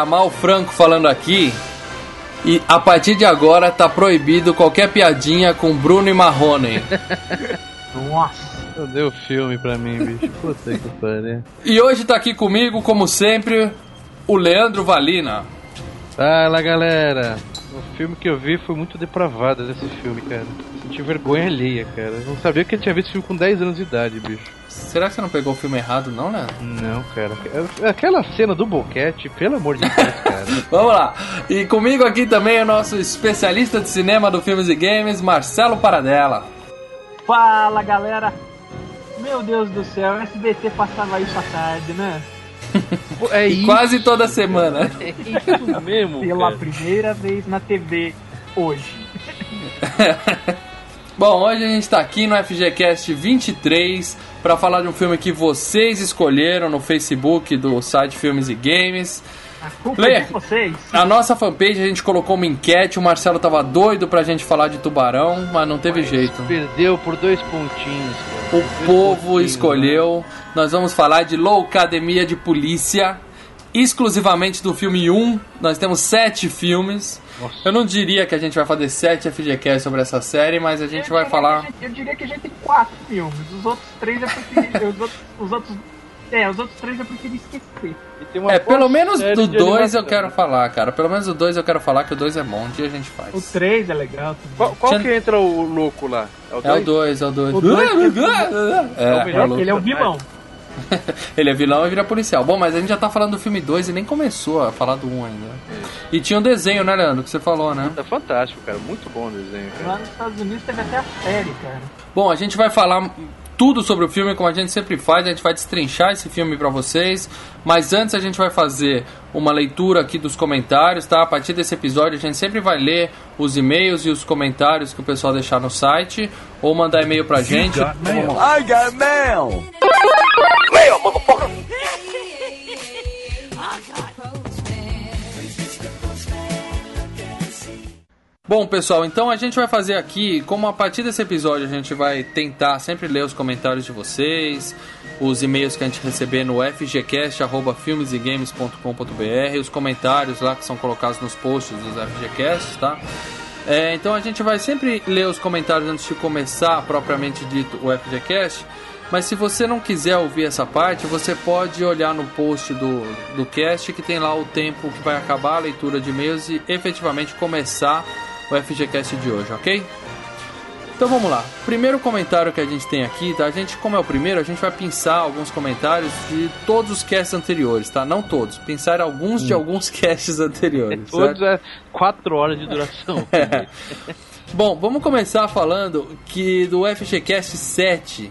Galera, Mal Franco falando aqui. E a partir de agora tá proibido qualquer piadinha com Bruno e Marrone. Nossa. Deu o filme pra mim, bicho. Puta que pariu. E hoje tá aqui comigo, como sempre, o Leandro Valina. Fala galera. O filme que eu vi foi muito depravado esse filme, cara. Senti vergonha alheia, cara. Eu não sabia que ele tinha visto esse filme com 10 anos de idade, bicho. Será que você não pegou o filme errado, não, Leandro? Não, cara. Aquela cena do boquete, pelo amor de Deus, cara. Vamos lá. E comigo aqui também é o nosso especialista de cinema do Filmes e Games, Marcelo Paradela. Fala galera. Meu Deus do céu, o SBT passava isso à tarde, né? É E quase toda semana. É isso mesmo, Pela cara. primeira vez na TV hoje. Bom, hoje a gente tá aqui no FGCast 23 para falar de um filme que vocês escolheram no Facebook do site Filmes e Games. A culpa Lê. é de vocês. A nossa fanpage a gente colocou uma enquete, o Marcelo tava doido pra gente falar de tubarão, mas não teve jeito. Perdeu por dois pontinhos, cara. O Dois povo pontinhos, escolheu. Nós vamos falar de Loucademia de Polícia, exclusivamente do filme 1. Nós temos sete filmes. Nossa. Eu não diria que a gente vai fazer sete FGCast sobre essa série, mas a gente vai falar. Eu diria que a gente tem quatro filmes. Os outros três é porque. os, outros, os outros. É, os outros três é porque ele esquecer. E tem uma É, pelo menos do de 2 eu quero falar, cara. Pelo menos do 2 eu quero falar que o 2 é bom. Um dia a gente O faz. três é legal também. Qual, qual Tinha- que entra o louco lá? É o dois? 2, é o 2. O dois É, o é, melhor o louco. Ele é o vilão. Ele é vilão e vira policial. Bom, mas a gente já tá falando do filme 2 e nem começou a falar do 1 um ainda. E tinha um desenho, né, Leandro? Que você falou, né? É fantástico, cara. Muito bom o desenho, cara. Lá nos Estados Unidos teve até a série, cara. Bom, a gente vai falar tudo sobre o filme, como a gente sempre faz. A gente vai destrinchar esse filme pra vocês. Mas antes a gente vai fazer uma leitura aqui dos comentários, tá? A partir desse episódio a gente sempre vai ler os e-mails e os comentários que o pessoal deixar no site ou mandar e-mail pra gente. Então, vamos lá. I got mail! Bom, pessoal, então a gente vai fazer aqui, como a partir desse episódio a gente vai tentar sempre ler os comentários de vocês, os e-mails que a gente receber no fgcast.filmesegames.com.br, os comentários lá que são colocados nos posts dos FGCasts, tá? É, então a gente vai sempre ler os comentários antes de começar propriamente dito o FGCast. Mas se você não quiser ouvir essa parte, você pode olhar no post do, do cast que tem lá o tempo que vai acabar a leitura de e-mails e efetivamente começar o FGCast de hoje, ok? Então vamos lá. Primeiro comentário que a gente tem aqui, tá? A gente, como é o primeiro, a gente vai pensar alguns comentários de todos os casts anteriores, tá? Não todos, pensar alguns de alguns casts anteriores. certo? Todos é 4 horas de duração. É. Bom, vamos começar falando que do FGCast 7,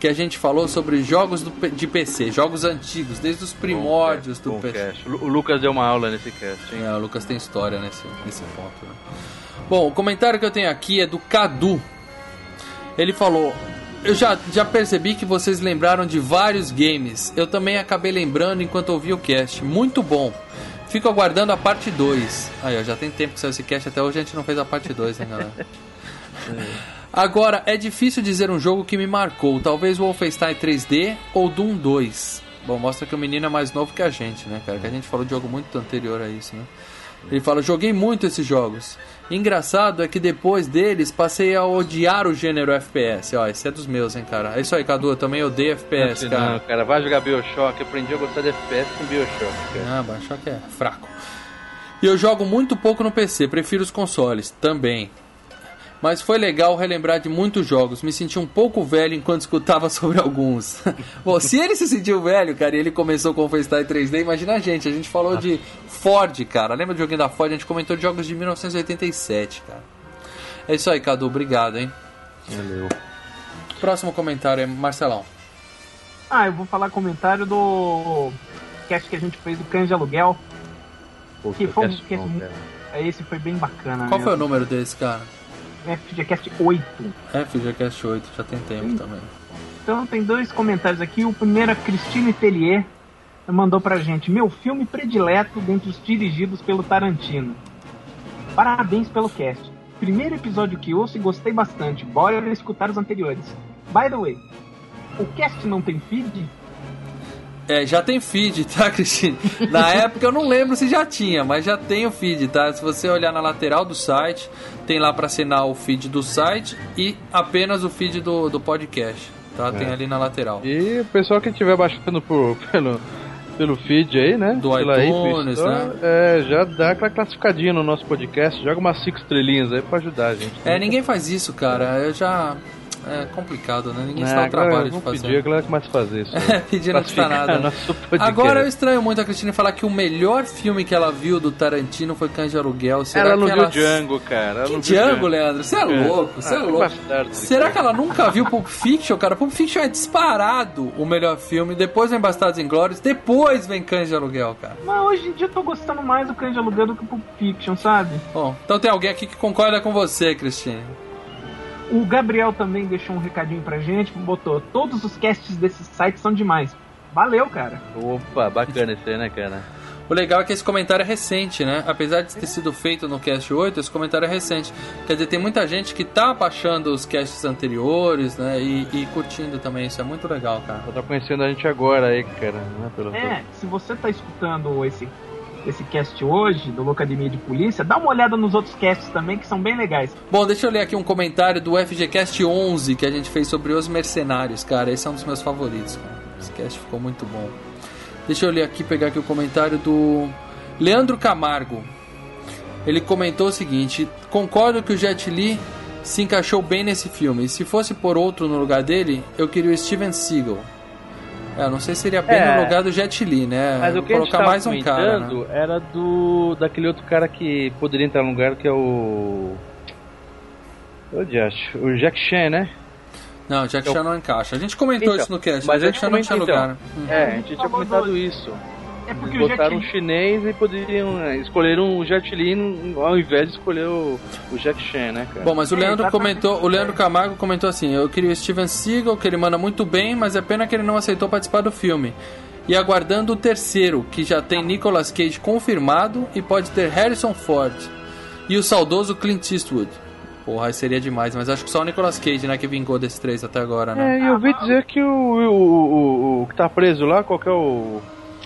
que a gente falou sobre jogos do de PC, jogos antigos, desde os primórdios do Bom PC. cast. O Lucas deu uma aula nesse cast, hein? É, o Lucas tem história nesse, nesse ponto. né? Bom, o comentário que eu tenho aqui é do Cadu. Ele falou: Eu já, já percebi que vocês lembraram de vários games. Eu também acabei lembrando enquanto ouvi o cast. Muito bom. Fico aguardando a parte 2. Aí, ó, já tem tempo que saiu esse cast, até hoje a gente não fez a parte 2, né, galera? Agora, é difícil dizer um jogo que me marcou. Talvez o Wolfenstein 3D ou Doom 2. Bom, mostra que o menino é mais novo que a gente, né, cara? Que a gente falou de jogo muito anterior a isso, né? Ele fala: joguei muito esses jogos. Engraçado é que depois deles passei a odiar o gênero FPS. Ó, esse é dos meus, hein, cara. É isso aí, Cadu. Eu também odeio FPS, Não, cara. cara, vai jogar Bioshock. Aprendi a gostar de FPS com Bioshock, cara. Ah, Bioshock é fraco. E eu jogo muito pouco no PC, prefiro os consoles também. Mas foi legal relembrar de muitos jogos. Me senti um pouco velho enquanto escutava sobre alguns. Bom, se ele se sentiu velho, cara, e ele começou com o FaceTime 3D, imagina a gente. A gente falou de Ford, cara. Lembra do joguinho da Ford? A gente comentou de jogos de 1987, cara. É isso aí, Cadu. Obrigado, hein? Valeu. Próximo comentário é Marcelão. Ah, eu vou falar comentário do cast que a gente fez do Cães de Aluguel. Pô, Que foi um cast bom, cara. Esse foi bem bacana. Qual né? foi o número desse, cara? FGCast 8. FGCast 8, já tem tempo também. Então tem dois comentários aqui. O primeiro é a Cristina Tellier mandou pra gente: Meu filme predileto dentre os dirigidos pelo Tarantino. Parabéns pelo cast. Primeiro episódio que ouço e gostei bastante. Bora escutar os anteriores. By the way, o cast não tem feed? É, já tem feed, tá, Cristina? Na época eu não lembro se já tinha, mas já tem o feed, tá? Se você olhar na lateral do site, tem lá pra assinar o feed do site e apenas o feed do, do podcast, tá? Tem É. ali na lateral. E o pessoal que estiver baixando por, pelo, pelo feed aí, né? Do Pela iTunes, Apple né? É, já dá aquela classificadinha no nosso podcast, joga umas cinco estrelinhas aí pra ajudar a gente. É, ninguém faz isso, cara. Eu já. É complicado, né? Ninguém se É, dá o trabalho de vamos fazer. pedir, galera começa a fazer isso. É, pedir não custa Classificar nada. podcast. Agora eu estranho muito a Cristina falar que o melhor filme que ela viu do Tarantino foi Cães de Aluguel. Será Ela não que viu ela... Django, cara. Ela Que não viu Django, Leandro? Você é, louco, você é Ah, louco. bastardo, Será cara. que ela nunca viu Pulp Fiction, cara? Pulp Fiction é disparado o melhor filme, depois vem Bastardos Inglórios, depois vem Cães de Aluguel, cara. Mas hoje em dia eu tô gostando mais do Cães de Aluguel do que o Pulp Fiction, sabe? Bom, então tem alguém aqui que concorda com você, Cristina. O Gabriel também deixou um recadinho pra gente, botou: Todos os casts desse site são demais. Valeu, cara. Opa, bacana isso aí, né, cara? O legal é que esse comentário é recente, né? Apesar de ter sido feito no Cast 8, esse comentário é recente. Quer dizer, tem muita gente que tá baixando os casts anteriores, né? E, e curtindo também. Isso é muito legal, cara. Tá conhecendo a gente agora aí, cara. Né, pelo É, se você tá escutando esse, esse cast hoje, do Locademia de Polícia, dá uma olhada nos outros casts também, que são bem legais. Bom, deixa eu ler aqui um comentário do FGCast 11 que a gente fez sobre os mercenários, cara. Esse é um dos meus favoritos, cara. Esse cast ficou muito bom. Deixa eu ler aqui, pegar aqui o comentário do Leandro Camargo. Ele comentou o seguinte: Concordo que o Jet Li se encaixou bem nesse filme. Se fosse por outro no lugar dele, eu queria o Steven Seagal. É, eu não sei se seria bem É. no lugar do Jet Li, né? Mas o que gente Colocar mais um cara. né? comentando era do daquele outro cara que poderia entrar no lugar que é o o Josh, o Jack Chan, né? Não, Jack Eu- Chan não encaixa. A gente comentou Então, isso no cast, mas Jack Chan não tinha comentou, lugar. É, a gente tinha comentado do- isso. É porque Eles o Jet botaram um chinês e poderiam né, escolheram o Jet Li ao invés de escolher o, o Jack Chan, né, cara? Bom, mas o É, Leandro exatamente. comentou, o Leandro Camargo comentou assim: "Eu queria o Steven Seagal, que ele manda muito bem, mas é pena que ele não aceitou participar do filme." E aguardando o terceiro, que já tem Nicolas Cage confirmado e pode ter Harrison Ford e o saudoso Clint Eastwood. Porra, seria demais, mas acho que só o Nicolas Cage, né, que vingou desses três até agora, né? É, e eu ouvi dizer que o, o, o, o que tá preso lá, qual que é o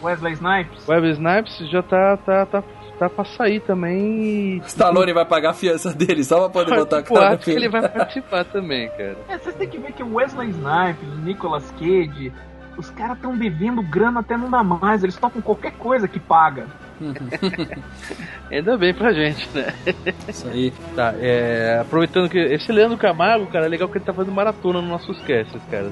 Wesley Snipes. Web Snipes, já tá, tá, tá, tá pra sair também e... Stallone vai pagar a fiança dele só pra poder botar a cara no acho que ele vai participar também, cara. É, vocês têm que ver que o Wesley Snipes, o Nicolas Cage, os caras estão devendo grana até não dá mais. Eles tocam qualquer coisa que paga. Ainda bem pra gente, né? Isso aí. Tá, é, aproveitando que esse Leandro Camargo, cara, é legal que ele tá fazendo maratona nos nossos casts, cara.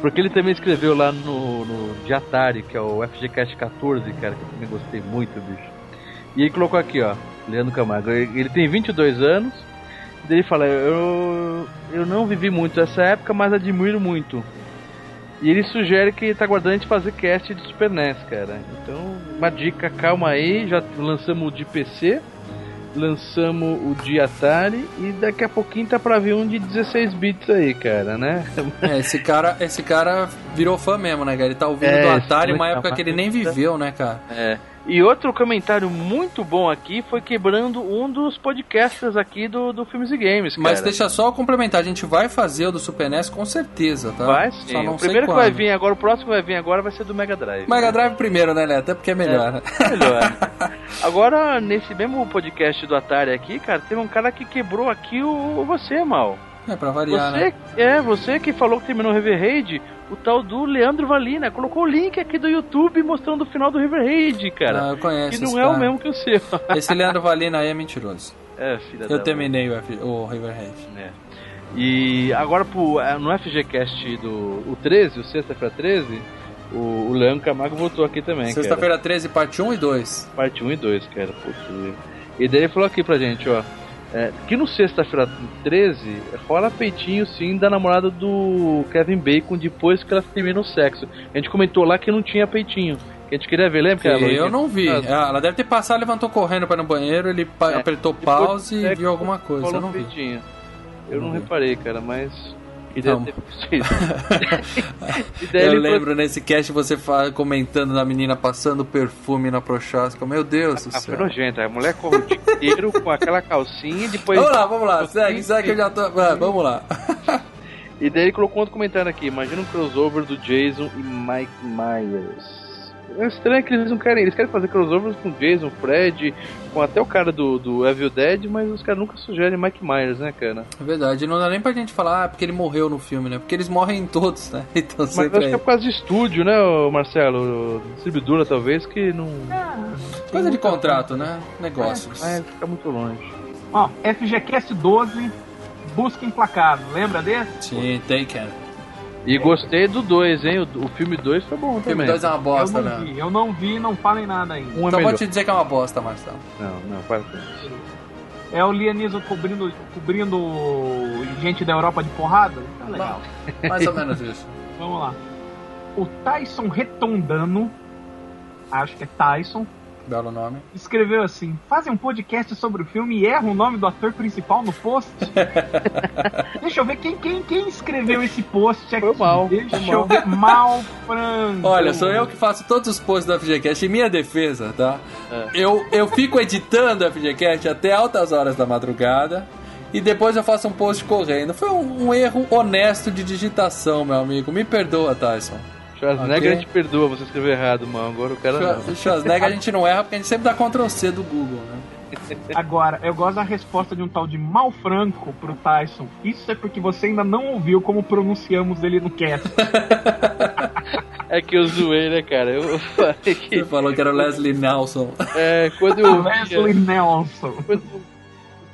Porque ele também escreveu lá no, no de Atari, que é o FGCast 14, cara, que eu também gostei muito, bicho. E ele colocou aqui, ó, Leandro Camargo, ele tem 22 anos, e ele fala, eu, eu não vivi muito essa época, mas admiro muito. E ele sugere que tá aguardando a gente fazer cast de Super NES, cara. Então, uma dica, calma aí, já lançamos o de PC, lançamos o de Atari e daqui a pouquinho tá pra vir um de 16 bits aí, cara, né? É, esse cara, esse cara virou fã mesmo, né, cara? Ele tá ouvindo É, do Atari, uma época que ele nem bacana. viveu, né, cara? É. E outro comentário muito bom aqui foi quebrando um dos podcasters aqui do, do Filmes e Games, cara. Mas deixa só eu complementar, a gente vai fazer o do Super NES com certeza, tá? Vai Só sim. não O sei primeiro que vai vir agora, o próximo que vai vir agora vai ser do Mega Drive. Mega Drive primeiro, né, Léo? Até porque é melhor. né? Melhor. Agora, nesse mesmo podcast do Atari aqui, cara, teve um cara que quebrou aqui o, o você, mal. É, pra variar, né? Você, é, você que falou que terminou o River Raid, o tal do Leandro Valina, colocou o link aqui do YouTube mostrando o final do River Raid, cara. Ah, eu conheço que não é o cara. mesmo que o seu. Esse Leandro Valina aí é mentiroso. É, filha Eu terminei o, F, o Riverhead. É. E agora pro, é, no FGCast do o 13, o sexta-feira 13, o, o Leandro Camargo voltou aqui também. Sexta-feira 13, parte 1 e 2. cara. Parte 1 e 2, cara. Putz, e daí ele falou aqui pra gente, ó. É, que no sexta-feira 13 rola peitinho sim da namorada do Kevin Bacon depois que ela termina o sexo. A gente comentou lá que não tinha peitinho. Que a gente queria ver, lembra? que Eu não vi. Ah, Ela deve ter passado, levantou correndo para ir no banheiro, ele É, apertou pause e sexo, viu alguma coisa. Eu não vi. peitinho. Eu não Não reparei, cara, mas. E E daí Eu ele falou- lembro nesse cast você fa- comentando da menina passando perfume na Prochasca. Meu Deus do Ah, foi céu. nojento. A mulher corre o dia inteiro com aquela calcinha e depois. Vamos lá, vamos lá. Segue, segue que eu já tô. Ah, vamos lá. E daí ele colocou outro comentário aqui. Imagina um crossover do Jason e Mike Myers. É estranho que eles não querem. Eles querem fazer crossovers com Jason, Fred, com até o cara do, do Evil Dead, mas os caras nunca sugerem Mike Myers, né, cara? É verdade, não dá nem pra gente falar ah, porque ele morreu no filme, né? Porque eles morrem em todos, né? Então Mas acho que é é por causa de estúdio, né, Marcelo? Distribuidora, talvez, que não. coisa de contrato, né? Negócios. É, fica muito longe. Ó, FGCast 12, Busca Implacável. Lembra desse? Sim, Taken. E gostei do 2, hein? O, o filme 2 foi bom O filme também. 2 é uma eu bosta, não né? vi, eu não vi, não falem nada ainda. Um é Então melhor. vou te dizer que é uma bosta, Marcelo. Não, não, para com isso. É o Lianismo cobrindo, cobrindo gente da Europa de porrada? Tá legal. Mais ou menos isso. Vamos lá. O Tyson Retondano, acho que é Tyson, Belo nome. escreveu assim: fazem um podcast sobre o filme e erram o nome do ator principal no post. Deixa eu ver quem, quem, quem escreveu esse post aqui. Foi mal, Deixa foi eu mal. ver. Mal Franco. Olha, sou eu que faço todos os posts do FGCast. Em minha defesa, tá? É. Eu, eu fico editando o FGCast até altas horas da madrugada. E depois eu faço um post correndo. Foi um, um erro honesto de digitação, meu amigo. Me perdoa, Tyson. Schwarzenegger Ok. a gente perdoa, você escreveu errado, mano. Agora o cara não. Schwar- Schwarzenegger a gente não erra porque a gente sempre dá Ctrl C do Google, né? Agora, eu gosto da resposta de um tal de Mal Franco pro Tyson. Isso é porque você ainda não ouviu como pronunciamos ele no cast. É que eu zoei, né, cara? Eu falei Você que. falou que era o Leslie Nelson. É, quando eu. Leslie Nelson. Quando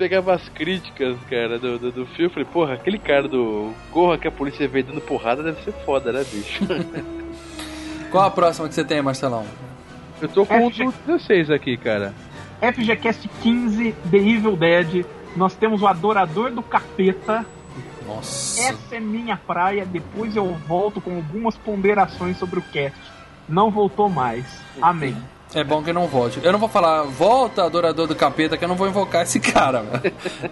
pegava as críticas, cara, do, do, do filme, eu falei, porra, aquele cara do Corra que a polícia veio dando porrada deve ser foda, né, bicho? Qual a próxima que você tem, Marcelão? Eu tô com o FG do 16 aqui, cara. FGCast 15, The Evil Dead. Nós temos o Adorador do Capeta. Nossa. Essa é minha praia. Depois eu volto com algumas ponderações sobre o cast. Não voltou mais. Amém. É bom que não volte. Eu não vou falar, volta, adorador do capeta, que eu não vou invocar esse cara, mano.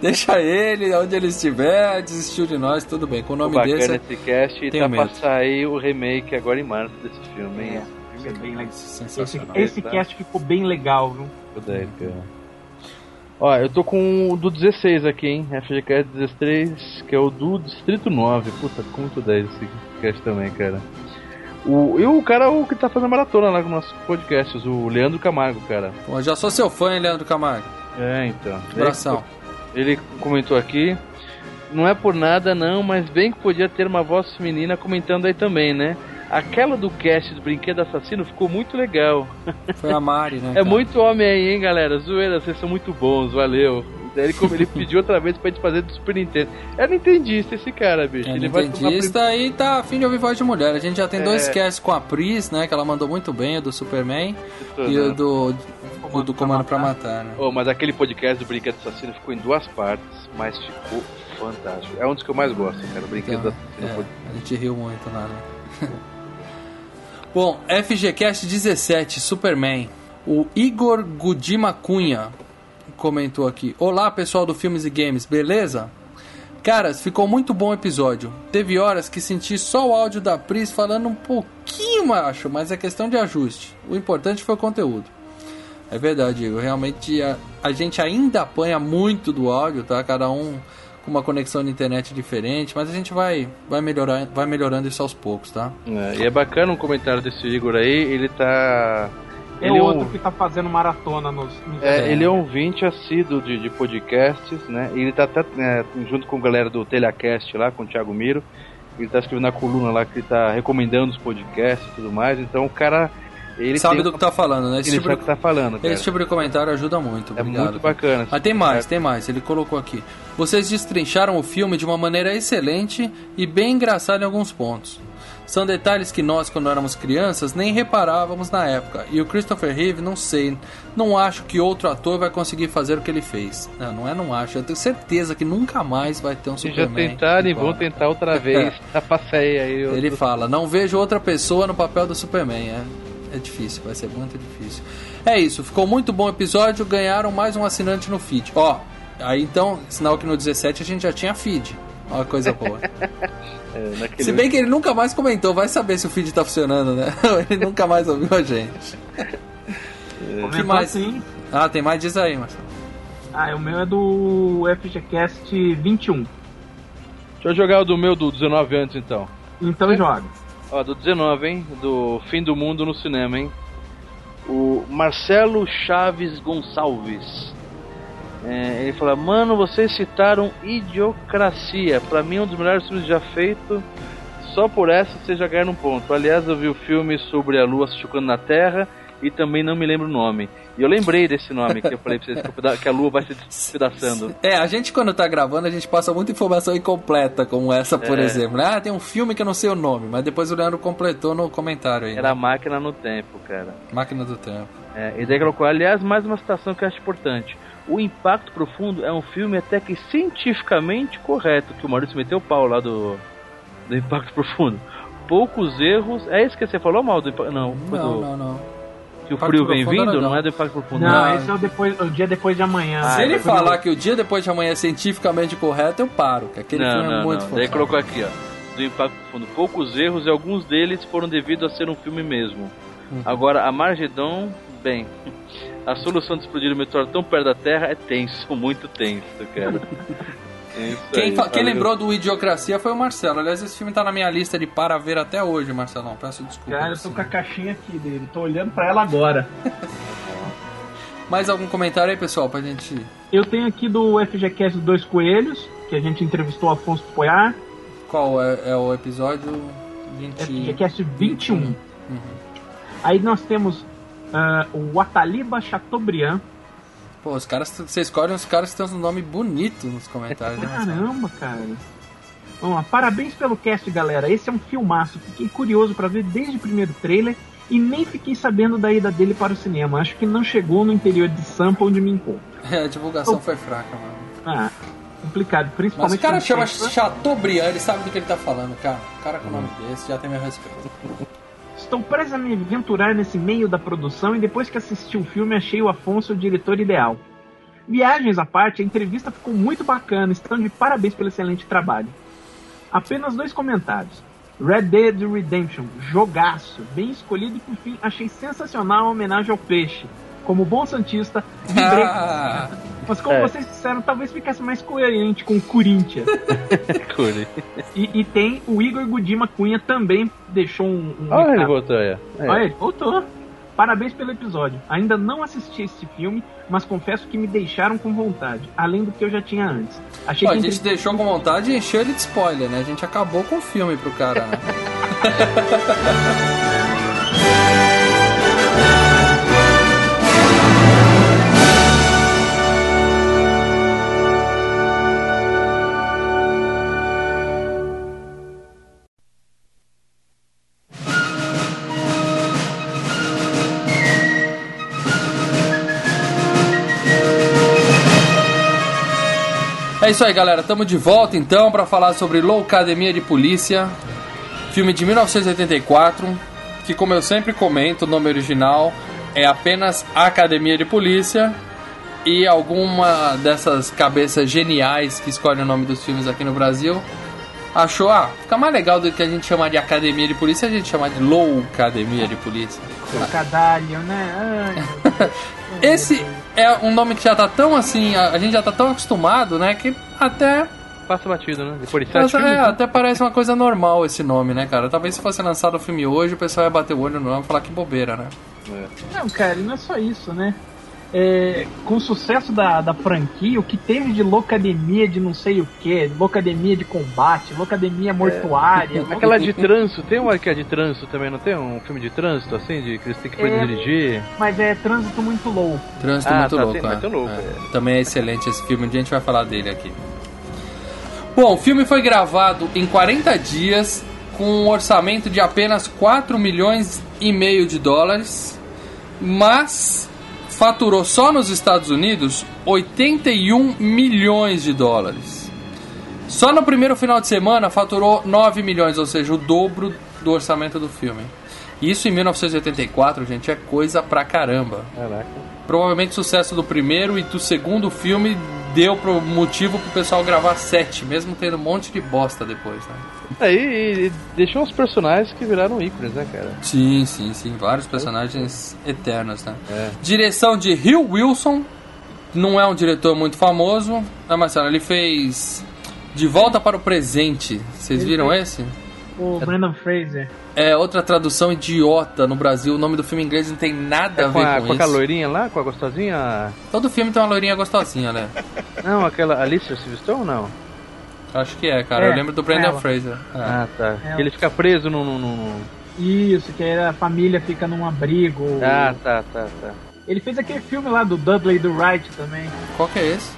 Deixa ele, onde ele estiver, desistiu de nós, tudo bem. Com o O nome bacana desse. esse cast e tá pra medo. sair o remake agora em março desse filme, hein? Isso é bem legal. Esse, Sensacional. esse cast ficou bem legal, viu? Cara. Ó, eu tô com o do 16 aqui, hein? FGCast 16, que é o do Distrito 9. Puta, ficou muito 10 esse cast também, cara. O, e o cara o que tá fazendo maratona lá com nossos podcasts, o Leandro Camargo, cara. Pô, já sou seu fã, hein, Leandro Camargo. É, então. Abração. Ele comentou aqui. Não é por nada não, mas bem que podia ter uma voz feminina comentando aí também, né? Aquela do cast do Brinquedo Assassino ficou muito legal. Foi a Mari, né? É cara? muito homem aí, hein, galera? Zoeira, vocês são muito bons, valeu. Daí ele, como ele pediu outra vez pra gente fazer do Super Nintendo. É nintendista esse cara, bicho. É ele vai nintendista e tá afim de ouvir voz de mulher. A gente já tem É. dois casts com a Pris, né? Que ela mandou muito bem, o do Superman e o do, o do Comando pra Matar. Né? Oh, mas aquele podcast do Brinquedo Assassino ficou em duas partes, mas ficou fantástico. É um dos que eu mais gosto, cara. O Brinquedo Então, Assassino. é, a gente riu muito lá, né? Bom, FGCast 17, Superman. O Igor Gudima Cunha comentou aqui. Olá, pessoal do Filmes e Games, beleza? Caras, ficou muito bom o episódio. Teve horas que senti só o áudio da Pris falando um pouquinho, macho, mas é questão de ajuste. O importante foi o conteúdo. É verdade, Igor. Realmente a, a gente ainda apanha muito do áudio, tá? Cada um uma conexão de internet diferente, mas a gente vai, vai, melhorar, vai melhorando isso aos poucos, tá? É, e é bacana um comentário desse Igor aí, ele tá. É ele outro um- que tá fazendo maratona nos. nos- É, É. ele é um ouvinte assíduo de, de podcasts, né? E ele tá até é, junto com a galera do Telecast lá, com o Thiago Miro. Ele tá escrevendo na coluna lá que ele tá recomendando os podcasts e tudo mais. Então o cara, ele sabe do que tá falando, né? Esse, Ele tipo, sabe o de, que tá falando, cara. esse tipo de comentário ajuda muito. É Obrigado. muito bacana. Mas tem mais, tem mais. Ele colocou aqui. Vocês destrincharam o filme de uma maneira excelente e bem engraçada em alguns pontos. São detalhes que nós, quando éramos crianças, nem reparávamos na época. E o Christopher Reeve, não sei, não acho que outro ator vai conseguir fazer o que ele fez. Não, não é não acho. Eu tenho certeza que nunca mais vai ter um Se já Superman. tentaram e vão tentar outra vez. Tá passei aí. outro- Ele fala, não vejo outra pessoa no papel do Superman. É, é difícil, vai ser muito difícil. É isso, ficou muito bom o episódio, ganharam mais um assinante no feed. Ó, aí então, sinal que no 17 a gente já tinha feed. Ó, coisa boa. É, naquele- Se bem que ele nunca mais comentou, vai saber se o feed tá funcionando, né? Ele nunca mais ouviu a gente. Comentou mais? assim. Ah, tem mais? Diz aí, Marcelo. Ah, o meu é do FGCast 21. Deixa eu jogar o do meu do 19 antes então. Então joga. Ó, do 19, hein? Do Fim do Mundo no cinema, hein? O Marcelo Chaves Gonçalves. É, ele fala, mano, vocês citaram Idiocracia. Pra mim, um dos melhores filmes já feito. Só por essa vocês já ganharam um ponto. Aliás, eu vi o filme sobre a lua se chocando na Terra e também não me lembro o nome. E eu lembrei desse nome que eu falei pra vocês, que a lua vai se despedaçando. É, a gente quando tá gravando, a gente passa muita informação incompleta, como essa, por É. exemplo. Ah, tem um filme que eu não sei o nome, mas depois o Leandro completou no comentário aí. Era né? máquina no tempo, cara. Máquina do Tempo. É, e daí colocou, aliás, mais uma citação que eu acho importante. O Impacto Profundo é um filme até que cientificamente correto, que o Maurício meteu o pau lá do, do Impacto Profundo. Poucos erros. É isso que você falou mal do? Não, Não, do, não, não. Que o frio vem vindo, não é do Impacto Profundo. Não, Não. esse é o, depois, o dia depois de amanhã. Ah, Se ele é falar que o dia depois de amanhã é cientificamente correto, eu paro, que aquele Não, filme é muito não. Daí colocou aqui, ó. Do Impacto Profundo. Poucos erros e alguns deles foram devido a ser um filme mesmo. Uhum. Agora, a Margedon, bem. A solução de explodir o meteoro tão perto da Terra é tenso, muito tenso, cara. Quem, fa- quem lembrou do Idiocracia foi o Marcelo. Aliás, esse filme tá na minha lista de para ver até hoje, Marcelão. Peço desculpa. Cara, eu tô com a caixinha aqui dele. Tô olhando pra ela agora. Mais algum comentário aí, pessoal, pra gente. Eu tenho aqui do FGCast Dois Coelhos, que a gente entrevistou o Afonso Poiar. Qual é, é o episódio 20... FGCast 21. Uhum. Aí nós temos ah, o Ataliba Chateaubriand. Pô, os caras, você escolhe uns caras que têm um nome bonito nos comentários, né, Marcelo? Caramba, cara. Vamos lá, parabéns pelo cast, galera. Esse é um filmaço. Fiquei curioso pra ver desde o primeiro trailer e nem fiquei sabendo da ida dele para o cinema. Acho que não chegou no interior de Sampa onde me encontro. É, a divulgação foi fraca, mano. Ah, complicado, Mas principalmente. o cara chama Chateaubriand, ele sabe do que ele tá falando, cara. O cara com o nome desse já tem meu respeito. Estou prestes a me aventurar nesse meio da produção e depois que assisti o filme achei o Afonso o diretor ideal. Viagens à parte, a entrevista ficou muito bacana, estão de parabéns pelo excelente trabalho. Apenas dois comentários. Red Dead Redemption, jogaço, bem escolhido e por fim achei sensacional a homenagem ao peixe. Como bom santista, vibrei. Ah, Mas como É. vocês disseram, talvez ficasse mais coerente com o Corinthians. E, e tem o Igor Gudima Cunha também deixou um, um Olha ele voltou aí. ó. É. Olha, ele voltou. Parabéns pelo episódio. Ainda não assisti esse filme, mas confesso que me deixaram com vontade, além do que eu já tinha antes. Achei Pô, a que gente entre- deixou com vontade e encheu ele de spoiler, né? A gente acabou com o filme pro cara, né? É isso aí, galera. Estamos de volta então para falar sobre Loucademia de Polícia, filme de 1984, que como eu sempre comento, o nome original é apenas Academia de Polícia e alguma dessas cabeças geniais que escolhem o nome dos filmes aqui no Brasil achou, ah, fica mais legal do que a gente chamar de Academia de Polícia, a gente chamar de Loucademia de Polícia. Trocadalho, né? Ai. Esse é um nome que já tá tão assim, a, a gente já tá tão acostumado, né, que até Passa batido, né? Depois de sete Mas, filmes, é, né? até parece uma coisa normal esse nome, né, cara? Talvez se fosse lançado o filme hoje, o pessoal ia bater o olho no nome e falar que bobeira, né? Não, cara, e não é só isso, né? É, com o sucesso da, da franquia, o que teve de locademia de não sei o que, locademia de combate, locademia mortuária. É. Aquela de trânsito, tem uma que é de trânsito também, não tem? Um filme de trânsito, assim, de que eles têm que É. dirigir? Mas é trânsito muito louco. Trânsito Ah, muito tá, louco, tem- é. muito louco, É. é. Também é excelente esse filme, um dia a gente vai falar dele aqui. Bom, o filme foi gravado em 40 dias com um orçamento de apenas 4 milhões e meio de dólares, mas faturou só nos Estados Unidos 81 milhões de dólares. Só no primeiro final de semana faturou 9 milhões, ou seja, o dobro do orçamento do filme. Isso em 1984, gente, é coisa pra caramba. Caraca. Provavelmente o sucesso do primeiro e do segundo filme deu pro motivo pro pessoal gravar sete, mesmo tendo um monte de bosta depois, né? Aí e, e deixou uns personagens que viraram ícones, né, cara? Sim, sim, sim. Vários personagens eternos, né? É. Direção de Hill Wilson. Não é um diretor muito famoso. Ah, Marcelo, ele fez De Volta para o Presente. Vocês viram esse? O Brandon Fraser. É outra tradução idiota no Brasil. O nome do filme em inglês não tem nada a É com ver a, com, com aquela loirinha lá, com a gostosinha? Todo filme tem uma loirinha gostosinha, né? Não, aquela Alicia Silverstone ou não? Acho que é, cara. É, Eu lembro do Brandon ela. Fraser. É. Ah, tá. É. Que ele fica preso no. no, no- no- Isso, que a família fica num abrigo. Ah, tá, tá, tá. Ele fez aquele filme lá do Dudley do Wright também. Qual que é esse?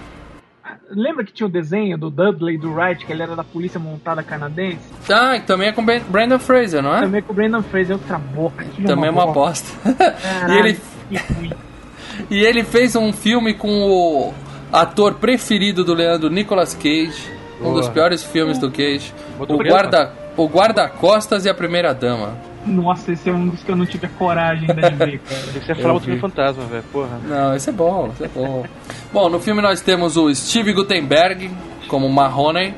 Lembra que tinha o desenho do Dudley do Wright, que ele era da polícia montada canadense? Ah, e também é com Ben- Brandon Fraser, não é? Também com o Brandon Fraser, outra boca. que Também é uma bosta. Caralho, e, ele, que ruim. e ele fez um filme com o ator preferido do Leandro, Nicolas Cage. Um dos Boa. piores filmes do Cage. Botou O preto. guarda, o guarda-costas e a primeira dama. Nossa, esse é um dos que eu não tive a coragem ainda de ver, cara. Eu outro filme vi. fantasma, velho, porra. Não, esse é bom, esse é bom. bom, no filme nós temos o Steve Gutenberg como Mahoney.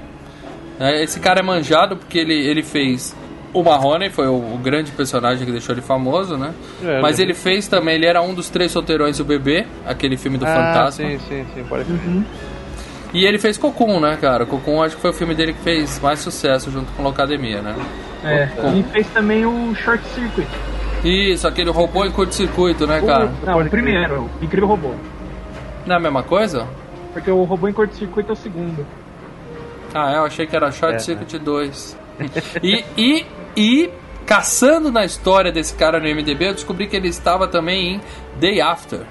É, Esse cara é manjado porque ele, ele fez o Mahoney, foi o, o grande personagem que deixou ele famoso, né? É, Mas ele fez também, ele era um dos três solteirões do bebê, aquele filme do ah, Fantasma. sim, sim, sim, pode crer. Uhum. E ele fez Cocoon, né, cara? Cocoon acho que foi o filme dele que fez mais sucesso junto com Locademia, né? É, fez também o Short Circuit. Isso, aquele robô em curto-circuito, né, cara? Não, o primeiro, o Incrível Robô. Não é a mesma coisa? Porque o robô em curto-circuito é o segundo. Ah, é, eu achei que era Short É, Circuit 2. e, e, e, caçando na história desse cara no MDB, eu descobri que ele estava também em Day After,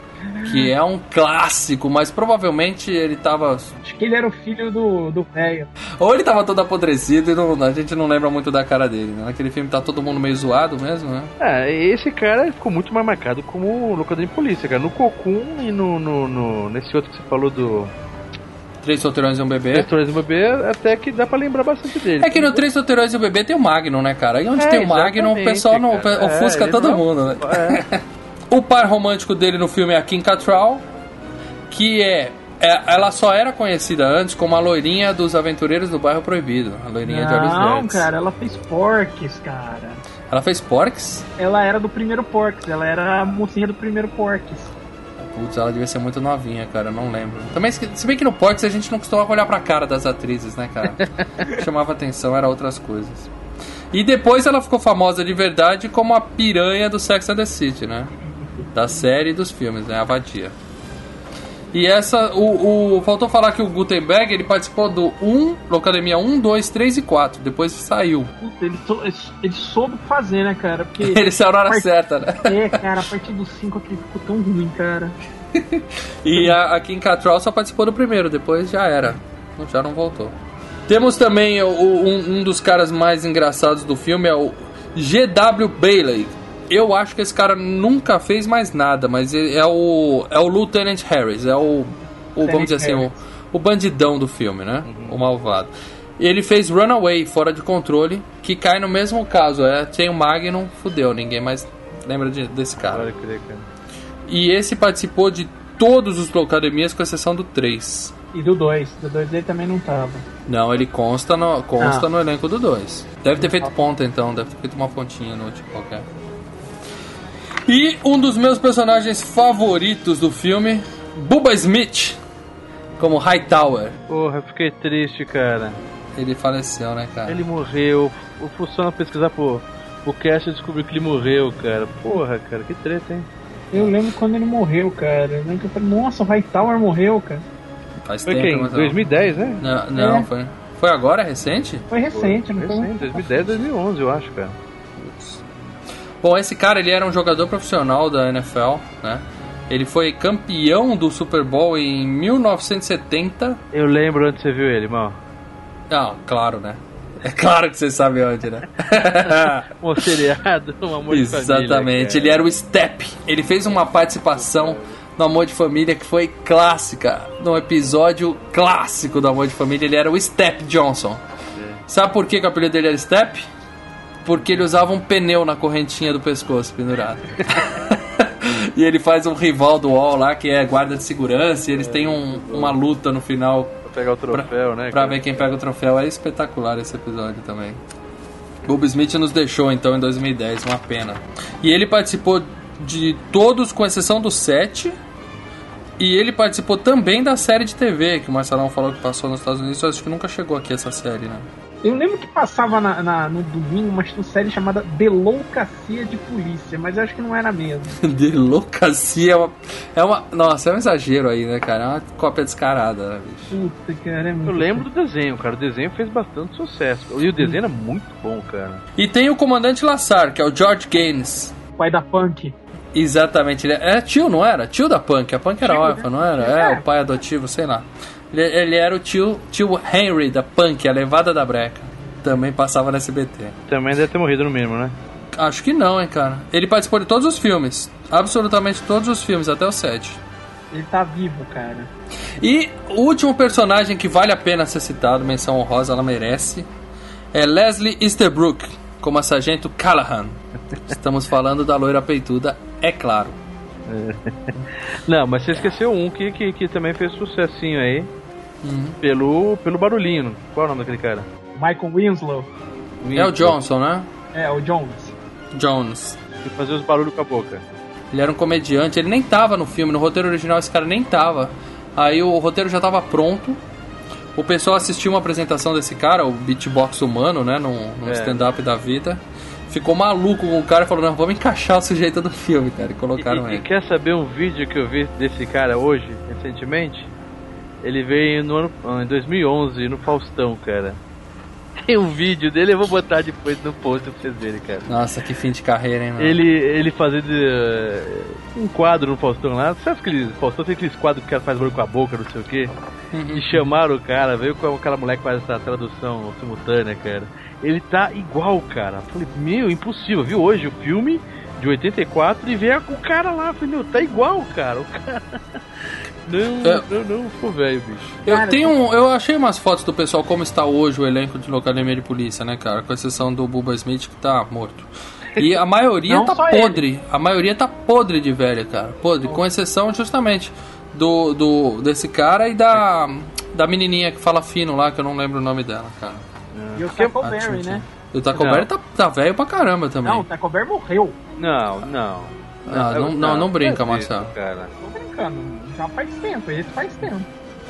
que é um clássico, mas provavelmente ele estava. Acho que ele era o filho do do velho. Ou ele estava todo apodrecido e não- a gente não lembra muito da cara dele. Né? Naquele filme tá todo mundo meio zoado mesmo, né? Ah, esse cara ficou muito mais marcado como locador de polícia, cara. No Cocum e no, no, no- nesse outro que você falou do Três solteirões e um bebê. Restaurante do Bebê, até que dá pra lembrar bastante dele. É que no Três Solteirões e o Bebê tem o Magnum, né, cara? E onde É, tem o Magnum, o pessoal não, cara. ofusca É, todo não- mundo, né? É. O par romântico dele no filme é a Kim Cattrall, que é, é- ela só era conhecida antes como a loirinha dos aventureiros do bairro proibido, a loirinha de olhos Não, verdes. cara, ela fez Porks, cara. Ela fez Porks? Ela era do primeiro Porks, ela era a mocinha do primeiro Porks. Putz, ela devia ser muito novinha, cara, eu não lembro. Também, se se bem que no Porks a gente não costumava olhar pra cara das atrizes, né, cara? Chamava atenção, era outras coisas. E depois ela ficou famosa de verdade como a piranha do Sex and the City, né? Da série e dos filmes, né? A vadia. E essa, o, o- faltou falar que o Gutenberg, ele participou do 1, Locademia 1, 2, 3 e 4. Depois saiu. Puta, ele, sou- ele- ele soube fazer, né, cara? Porque. Ele saiu na hora Part- certa, né? É, cara, a partir do 5 aquilo ficou tão ruim, cara. E a, a Kim Cattrall só participou do primeiro, depois já era. Já não voltou. Temos também o- um, um dos caras mais engraçados do filme, é o G.W. Bailey. Eu acho que esse cara nunca fez mais nada, mas ele é o, é o Lieutenant Harris, é o, o vamos dizer assim, o, o bandidão do filme, né? O malvado. Ele fez Runaway, Fora de Controle, que cai no mesmo caso. É, tem o Magnum, fudeu, ninguém mais lembra de- desse cara. Pode crer, cara. E esse participou de todos os Locademias, com exceção do 3. E do 2. Do 2 ele também não tava. Não, ele consta no, consta Ah. no elenco do 2. Deve ter feito ponta então, deve ter feito uma pontinha no último qualquer. E um dos meus personagens favoritos do filme, Bubba Smith, como Hightower. Porra, eu fiquei triste, cara. Ele faleceu, né, cara? Ele morreu. Eu fui só pesquisar pro, pro cast e descobri que ele morreu, cara. Porra, cara, que treta, hein? Eu lembro quando ele morreu, cara. Eu lembro que eu falei, nossa, o Hightower morreu, cara. Faz Foi tempo, quem? mas não. 2010, né? Não, não É. foi. Foi agora, recente? Foi recente, não foi? Recente, 2010, 2011, eu acho, cara. Bom, esse cara ele era um jogador profissional da NFL, né? Ele foi campeão do Super Bowl em 1970. Eu lembro onde você viu ele, mal. Não, claro, né? É claro que você sabe onde, né? Um seriado, um amor de família. Exatamente. Ele era o Step. Ele fez uma participação no Amor de Família que foi clássica. No episódio clássico do Amor de Família, ele era o Step Johnson. Sabe por que, que o apelido dele era Step? Porque ele usava um pneu na correntinha do pescoço pendurado. e ele faz um rival do Wall lá, que é guarda de segurança, e eles têm um- uma luta no final Pra pegar o troféu, né? Pra cara? ver quem pega o troféu. É espetacular esse episódio também. Bob Smith nos deixou então em 2010, uma pena. E ele participou de todos, com exceção do 7. E ele participou também da série de TV, que o Marcelão falou que passou nos Estados Unidos. Eu acho que nunca chegou aqui essa série, né? Eu lembro que passava na, na- no domingo uma série chamada Deloucacia de Polícia, mas eu acho que não era mesmo. Delocacia é uma, é uma. Nossa, é um exagero aí, né, cara? É uma cópia descarada, né, bicho? Puta, cara, é muito... Eu lembro do desenho, cara. O desenho fez bastante sucesso. E o desenho era muito bom, cara. E tem o comandante Lassar, que é o George Gaines. Pai da Punk. Exatamente, ele era tio, não era? Tio da Punk, a Punk era Tio, órfã, né? não era? É, É. o pai adotivo, sei lá. Ele, ele era o tio, tio Henry da Punk, a levada da breca. Também passava no SBT. Também deve ter morrido no mínimo, né? Acho que não, hein, cara. Ele participou de todos os filmes, absolutamente todos os filmes, até o 7. Ele tá vivo, cara. E o último personagem que vale a pena ser citado, menção honrosa, ela merece, é Leslie Easterbrook, como a Sargento Callahan. Estamos falando da loira peituda, é claro. Não, mas você esqueceu um que, que, que também fez sucessinho aí. Pelo, pelo barulhinho. Qual é o nome daquele cara? Michael Winslow. É o Johnson, né? É, o Jones. Jones. Que fazia os barulhos com a boca. Ele era um comediante, ele nem tava no filme, no roteiro original esse cara nem tava. Aí o roteiro já tava pronto. O pessoal assistiu uma apresentação desse cara, o beatbox humano, né, num, num É. stand-up da vida. Ficou maluco com o cara e falou: Não, vamos encaixar o sujeito do filme, cara. E colocaram E, e ele. quer saber um vídeo que eu vi desse cara hoje, recentemente? Ele veio no ano, ah, em 2011 no Faustão, cara. Tem um vídeo dele, eu vou botar depois no post pra vocês verem, cara. Nossa, que fim de carreira, hein, mano? Ele, ele fazendo eh, um quadro no Faustão lá. Sabe aqueles. Faustão tem aqueles quadros que o cara faz barulho com a boca, não sei o quê. Uhum. E chamaram o cara, veio com aquela mulher que faz essa tradução simultânea, cara. Ele tá igual, cara. Falei, meu, impossível, viu? Hoje o filme de 84 e ver o cara lá. Falei, meu, tá igual, cara. O cara. Não, É. não, não, ficou velho, bicho. Eu Cara, tenho um- eu achei umas fotos do pessoal como está hoje o elenco de Locademia de Polícia, né, cara? Com exceção do Bubba Smith que tá morto. E a maioria Não tá podre. A maioria tá podre de velha, cara. Podre. Com exceção justamente do, do desse cara e da da menininha que fala fino lá, que eu não lembro o nome dela, cara. E o Taco Ah, Berry, né? O Taco. Bell tá, tá velho pra caramba também. Não, o Taco Berry morreu. Não, não. Ah, não- não- não brinca, é Marcelo. Cara. Tô brincando. Já faz tempo, esse faz tempo.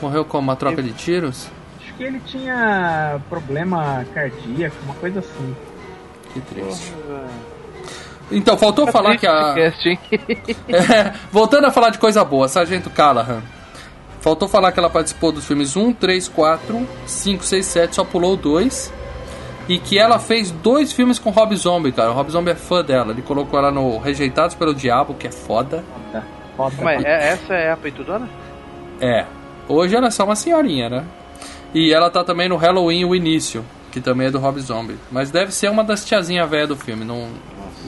Morreu com uma troca de tiros? Acho que ele tinha problema cardíaco, uma coisa assim. Que triste. Então, faltou falar que a. Hein? É, voltando a falar de coisa boa, Sargento Callahan. Faltou falar que ela participou dos filmes 1, 3, 4, 5, 6, 7, só pulou dois. E que ela fez dois filmes com Rob Zombie, cara. O Rob Zombie é fã dela. Ele colocou ela no Rejeitados pelo Diabo, que é foda. Foda. Foda. Mas é- essa é a peitudona? É. Hoje ela é só uma senhorinha, né? E ela tá também no Halloween, o início, que também é do Rob Zombie. Mas deve ser uma das tiazinhas velhas do filme. Não,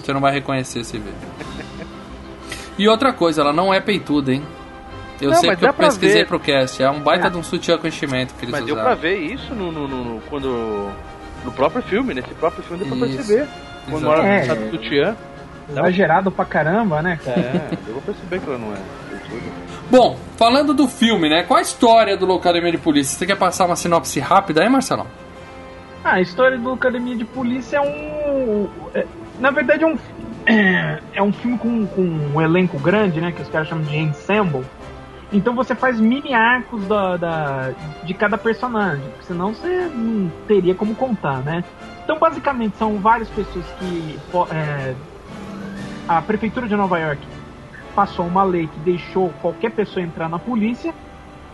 você não vai reconhecer se ver. E outra coisa, ela não é peituda, hein? Eu Não, sei mas que eu pesquisei ver. pro cast. É um baita É. de um sutiã com enchimento que eles Mas deu usaram. pra ver isso no, no, no- no- quando. No próprio filme, nesse próprio filme deu pra Isso. perceber. Quando Exato. na hora É. do sutiã. Exagerado pra caramba, né, cara? É, deu pra perceber que ela não é. Bom, falando do filme, né? Qual a história do Locademia de Polícia? Você quer passar uma sinopse rápida aí, Marcelão? Ah, a história do Academia de Polícia é um. é- na verdade, é um. É um filme com, com um elenco grande, né? Que os caras chamam de ensemble. Então você faz mini arcos da, da- de cada personagem, porque senão você não teria como contar, né? Então, basicamente, são várias pessoas que. é, a Prefeitura de Nova York passou uma lei que deixou qualquer pessoa entrar na polícia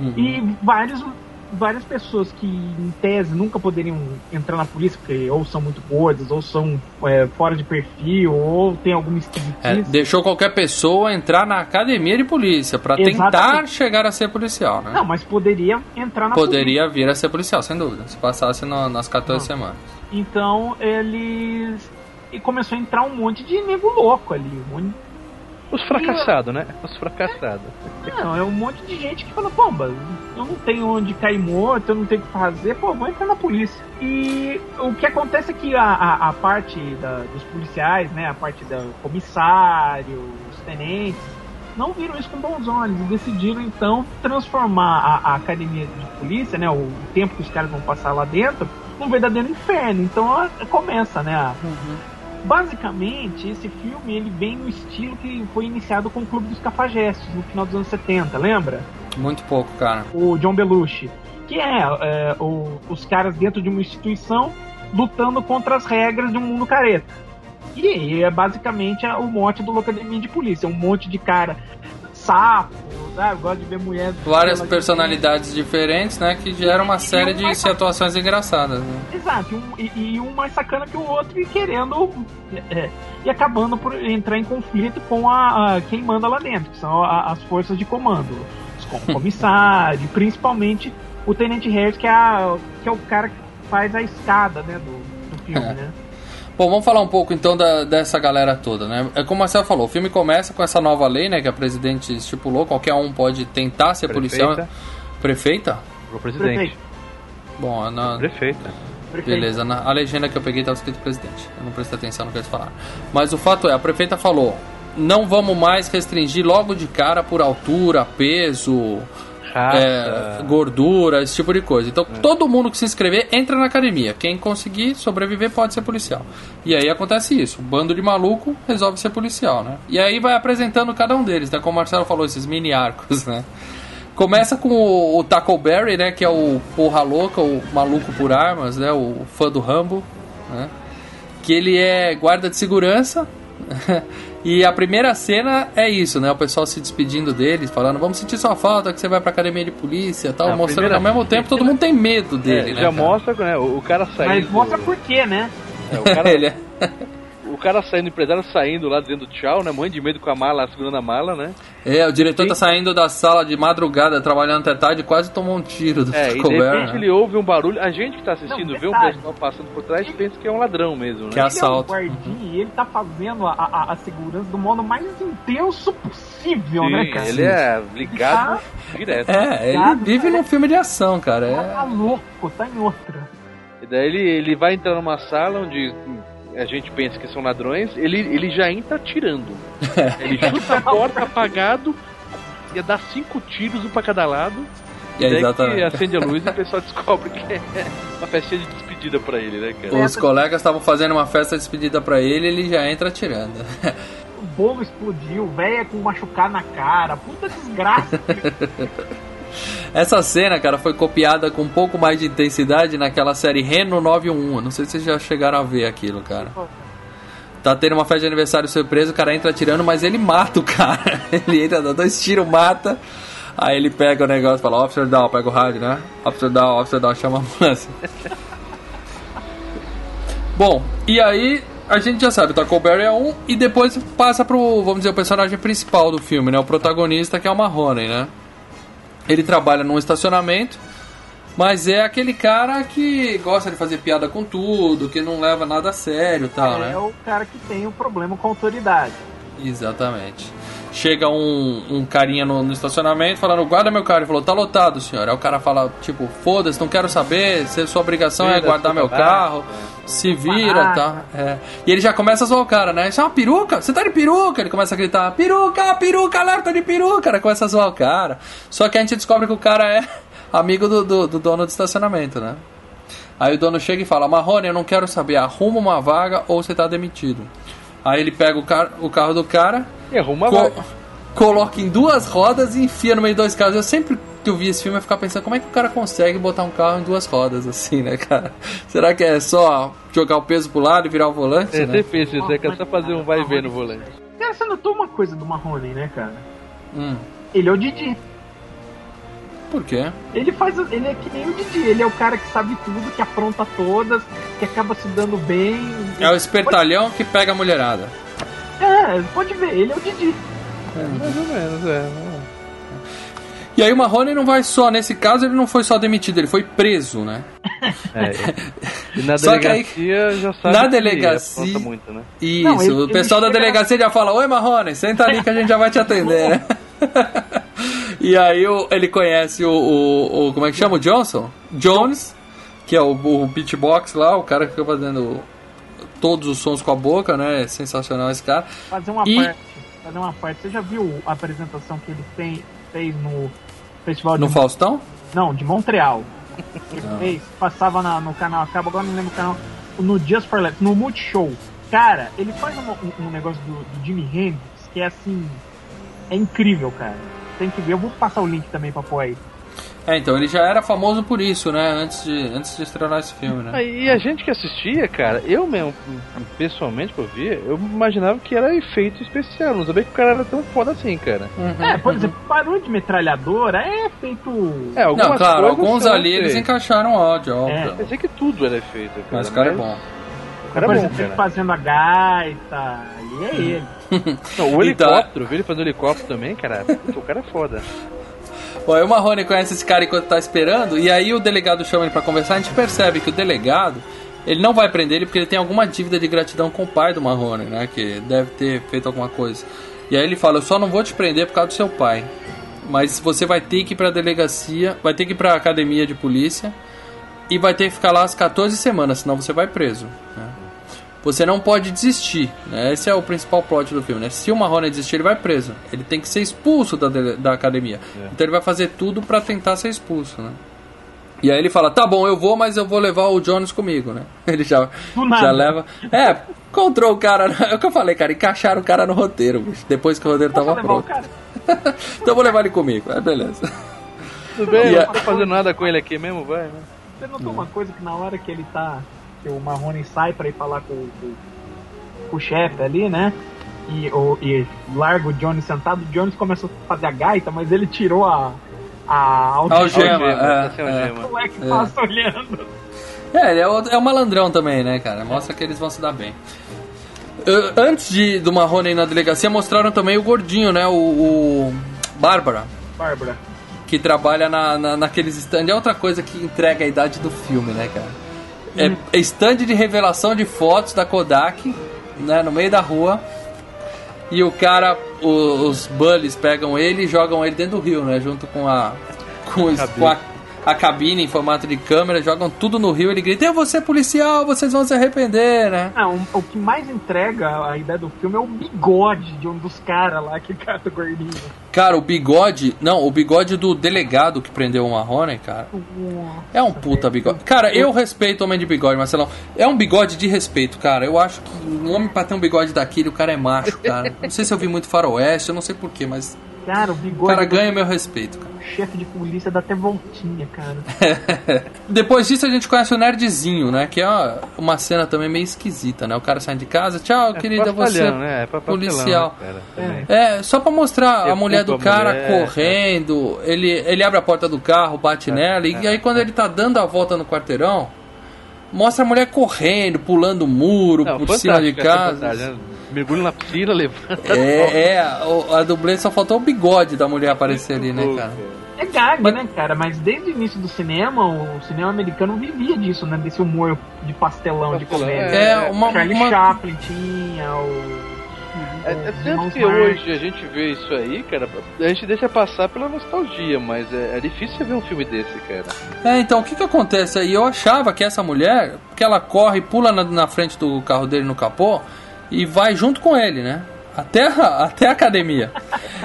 Uhum. e vários, várias pessoas que, em tese, nunca poderiam entrar na polícia, porque ou são muito gordas, ou são é, fora de perfil, ou tem alguma É, esquisitice. deixou qualquer pessoa entrar na academia de polícia pra tentar chegar a ser policial, né? Não, mas poderia entrar na polícia. Poderia vir a ser policial, sem dúvida, se passasse no- nas 14 Não. semanas. Então eles. E começou a entrar um monte de nego louco ali. Um monte... Os fracassados, né? Os fracassados. Não, é um monte de gente que fala, pô, mas eu não tenho onde cair morto, eu não tenho o que fazer, pô, vou entrar na polícia. E o que acontece é que a, a, a parte da- dos policiais, né, a parte do comissário, os tenentes, não viram isso com bons olhos e decidiram então transformar a, a academia de polícia, né, o tempo que os caras vão passar lá dentro, num verdadeiro inferno. Então a- começa, né, a, Basicamente, esse filme ele vem no estilo que foi iniciado com o Clube dos Cafajestes no final dos anos 70, lembra? Muito pouco, cara. O John Belushi. Que é, é, o- os caras dentro de uma instituição lutando contra as regras de um mundo careta. E é basicamente o mote do Locademia de Polícia. Um monte de cara sapo, sabe? Gosta de ver mulher. Várias personalidades diferentes, né? Que geram uma série de mais- situações engraçadas. Né? Exato, e um, e, e um mais sacana que o outro e querendo. é, e acabando por entrar em conflito com a, a- quem manda lá dentro, que são a- as forças de comando. Os com- comissários, principalmente o Tenente Harris, que é, a- que é o cara que faz a escada né, do, do filme, É. né? Bom, vamos falar um pouco então da- dessa galera toda, né? É como o Marcelo falou, o filme começa com essa nova lei, né? Que a presidente estipulou, qualquer um pode tentar ser policial. Prefeita. Prefeita? O presidente. Prefeito. Bom, na, Prefeita. Beleza, na, a legenda que eu peguei estava escrito presidente. Eu não prestei atenção no que eles falaram. Mas o fato é, a prefeita falou: não vamos mais restringir logo de cara por altura, peso. É, gordura, esse tipo de coisa. Então todo mundo que se inscrever entra na academia. Quem conseguir sobreviver pode ser policial. E aí acontece isso: um bando de maluco resolve ser policial, né? E aí vai apresentando cada um deles, né? Como o Marcelo falou, esses mini arcos, né? Começa com o, o Taco Berry, né? Que é o porra louca, o maluco por armas, né? O fã do Rambo, né? Que ele é guarda de segurança. e a primeira cena é isso, né? O pessoal se despedindo dele, falando: Vamos sentir sua falta, que você vai pra academia de polícia tal. A mostrando primeira- ao mesmo tempo, todo mundo tem medo dele, É, né? já cara? mostra né, o, o cara saindo. Mas mostra por quê, né? É, o, cara, Ele é- cara saindo, o empresário saindo lá dizendo tchau, né? Morrendo de medo com a mala, segurando a mala, né? É, o diretor tá Sim. saindo da sala de madrugada, trabalhando até tarde, e quase tomou um tiro do É, e Taco de repente né? ele ouve um barulho. A gente que tá assistindo Não, vê um pessoal passando por trás e pensa que é um ladrão mesmo, né? Que assalto. Ele é um guardinha e ele tá fazendo a, a, a segurança do modo mais intenso possível, né, Sim, cara? ele é ligado direto. É, ele vive cara. num filme de ação, cara. Tá É... louco, tá em outra. E daí ele, ele vai entrar numa sala onde a gente pensa que são ladrões, ele, ele já entra atirando. Ele chuta a porta apagado, ia dar cinco tiros, um pra cada lado. É, E daí que exatamente. acende a luz e o pessoal descobre que é uma festinha de despedida pra ele, né, cara? Os colegas estavam fazendo uma festa de despedida pra ele ele já entra atirando. O bolo explodiu, velho com machucado na cara, puta desgraça. Essa cena, cara, foi copiada com um pouco mais de intensidade naquela série Reno 911. Não sei se vocês já chegaram a ver aquilo, cara. Tá tendo uma festa de aniversário surpresa, o cara entra atirando, mas ele mata o cara. Ele entra, dá dois tiros, mata. Aí ele pega o negócio e fala, Officer Down, pega o rádio, né? Officer Down, Officer Down, chama a ambulância. Bom, e aí a gente já sabe, o Taco Berry é um, e depois passa pro, vamos dizer, o personagem principal do filme, né? O protagonista, que é o Marrone, né? Ele trabalha num estacionamento, mas é aquele cara que gosta de fazer piada com tudo, que não leva nada a sério e tal, é né? o cara que tem o problema com a autoridade. Exatamente. Chega um, um carinha no, no estacionamento falando, guarda meu carro. Ele falou, tá lotado, senhor. Aí o cara fala, tipo, foda-se, não quero saber, se sua obrigação é guardar meu carro, se vira, tá? É. E ele já começa a zoar o cara, né? Isso é uma peruca? Você tá de peruca? Ele começa a gritar, peruca, peruca, alerta de peruca. Cara começa a zoar o cara. Só que a gente descobre que o cara é amigo do, do, do dono do estacionamento, né? Aí o dono chega e fala, Marrone, eu não quero saber, arruma uma vaga ou você tá demitido. Aí ele pega o, car o carro do cara, E arruma co- vaga. coloca em duas rodas e enfia no meio de dois carros. Eu sempre que eu vi esse filme eu ficava pensando como é que o cara consegue botar um carro em duas rodas assim, né, cara? Será que é só jogar o peso pro lado e virar o volante, É, né? você pensa isso, é que é só fazer um vai e vem no volante. Cara, você notou uma coisa do Marrone, né, cara? Hum. Ele é o Didi. Por quê? Ele faz. Ele é que nem o Didi. Ele é o cara que sabe tudo, que apronta todas, que acaba se dando bem. É o espertalhão que pega a mulherada. É, pode ver, ele é o Didi. Mais ou menos, é. E aí o Marrone não vai só, nesse caso ele não foi só demitido, ele foi preso, né? é. E na Só que aí- delegacia já sabe na delegacia- muito, né? Isso, Não, ele- o pessoal da chega- delegacia já fala, oi Marrone, senta ali que a gente já vai te atender, né? e aí o- ele conhece o, o, o- como é que chama? O Johnson? Jones, que é o, o beatbox lá, o cara que fica fazendo todos os sons com a boca, né? É sensacional esse cara. Fazer uma E- parte. Fazer uma parte. Você já viu a apresentação que ele tem, fez no Festival No de Faustão? Não, de Montreal. Passava na- no canal, acaba agora não lembro o canal, no Just for Laughs, no Multishow. Cara, ele faz um, um- um negócio do, do Jimi Hendrix que é assim. É incrível, cara. Tem que ver. Eu vou passar o link também pra pôr aí. É, então ele já era famoso por isso, né? Antes de, antes de estrear esse filme, né? E a gente que assistia, cara, eu mesmo, pessoalmente, que eu via, eu imaginava que era efeito especial. Não sabia que o cara era tão foda assim, cara. Uhum. É, por exemplo, barulho de metralhadora é feito. É, algumas Não, claro, coisas alguns ali eles encaixaram áudio, óbvio. É. Pensei que tudo era efeito, cara. Mas o cara é bom. O cara por é bom, exemplo, ele cara. fazendo a gaita. Ali é ele. Não, o Então- helicóptero, viu ele fazendo helicóptero também, cara. Puta, o cara é foda. Aí o Marrone conhece esse cara enquanto tá esperando, e aí o delegado chama ele pra conversar, a gente percebe que o delegado, ele não vai prender ele porque ele tem alguma dívida de gratidão com o pai do Marrone, né? Que deve ter feito alguma coisa. E aí ele fala, eu só não vou te prender por causa do seu pai. Mas você vai ter que ir pra delegacia, vai ter que ir pra academia de polícia e vai ter que ficar lá as 14 semanas, senão você vai preso. né? Você não pode desistir, né? Esse é o principal plot do filme, né? Se o Marrone desistir, ele vai preso. Ele tem que ser expulso da, da academia. Então ele vai fazer tudo pra tentar ser expulso, né? E aí ele fala, tá bom, eu vou, mas eu vou levar o Jones comigo, né? Ele já, já leva... É, encontrou o cara... É o que eu falei, cara, encaixaram o cara no roteiro, bicho, depois que o roteiro tava levar o pronto. cara? então eu vou levar ele comigo, é beleza. Tudo bem, E a- não tô fazendo nada com ele aqui mesmo, vai, né? Você notou uma coisa que na hora que ele tá. Que o Marrone sai pra ir falar com, com- com o chefe ali, né? E, o, e larga o Jones sentado, o Jones começa a fazer a gaita, mas ele tirou a. A algema. Algema, é, sem é. O moleque É. passa olhando. É, ele é o, é o malandrão também, né, cara? Mostra que eles vão se dar bem. Uh, antes de, do Marrone ir na delegacia, mostraram também o gordinho, né? O, o Bárbara, Bárbara. que trabalha na, na, naqueles stand. É outra coisa que entrega a idade do filme, né, cara? É, é stand de revelação de fotos da Kodak, né? No meio da rua. E o cara, o- os bullies pegam ele e jogam ele dentro do rio, né? Junto com a. Com, os- com a, a cabine em formato de câmera, jogam tudo no rio. Ele grita: Eu vou ser policial, vocês vão se arrepender, né? Não, o- o que mais entrega a ideia do filme é o bigode de um dos caras lá que cata o gordinho. Cara, o bigode. Não, o bigode do delegado que prendeu o Marrone, cara. É um puta bigode. Cara, eu respeito o homem de bigode, Marcelão. É um bigode de respeito, cara. Eu acho que um homem pra ter um bigode daquele, o cara é macho, cara. Não sei se eu vi muito faroeste, eu não sei porquê, mas Cara, o o bigode cara ganha meu respeito, cara. chefe de polícia dá até voltinha, cara. Depois disso a gente conhece o Nerdzinho, né? Que é uma, cena também meio esquisita, né? O cara sai de casa, tchau, querida, você Papelhão, né? É policial. né, cara, também. É, só pra mostrar a Derruba mulher do a cara mulher, correndo, ele, ele abre a porta do carro, bate nela, e, é, aí quando ele tá dando a volta no quarteirão, mostra a mulher correndo, pulando o muro, Não, por cima de casa. né? Mergulho na piscina, levanta. É, é, o- a dublê só faltou o bigode da mulher aparecer ali, né, cara? É gag, né, cara? Mas desde o início do cinema, o cinema americano vivia disso, né? Desse humor de pastelão, de comédia. É, uma. Charlie uma- Chaplin tinha, o. É, é tanto que hoje a gente vê isso aí, cara, a gente deixa passar pela nostalgia, mas é, é difícil você ver um filme desse, cara. É, então, o que que acontece aí? Eu achava que essa mulher, que ela corre, pula na, na frente do carro dele no capô e vai junto com ele, né? Até a, até a academia.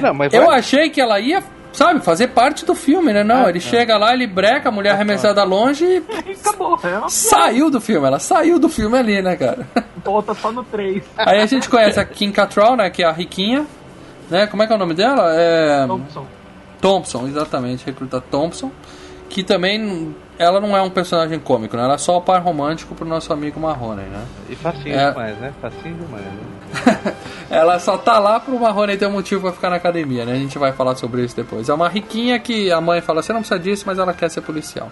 Não, mas Eu achei que ela ia, sabe, fazer parte do filme, né? Não, Ah, ele tá. chega lá, ele breca, a mulher arremessada longe e acabou. É uma saiu do filme. Ela saiu do filme ali, né, cara? volta só no 3. Aí a gente conhece a Kim Cattrall, né? Que é a riquinha. Né? Como é que é o nome dela? É... Thompson. Thompson, exatamente, recruta Thompson. Que também ela não é um personagem cômico, né? Ela é só o par romântico pro nosso amigo Marrone, né? E facinho É. demais, né? Facinho demais, né? ela só tá lá pro Marrone ter um motivo pra ficar na academia, né? A gente vai falar sobre isso depois. É uma riquinha que a mãe fala, você não precisa disso, mas ela quer ser policial.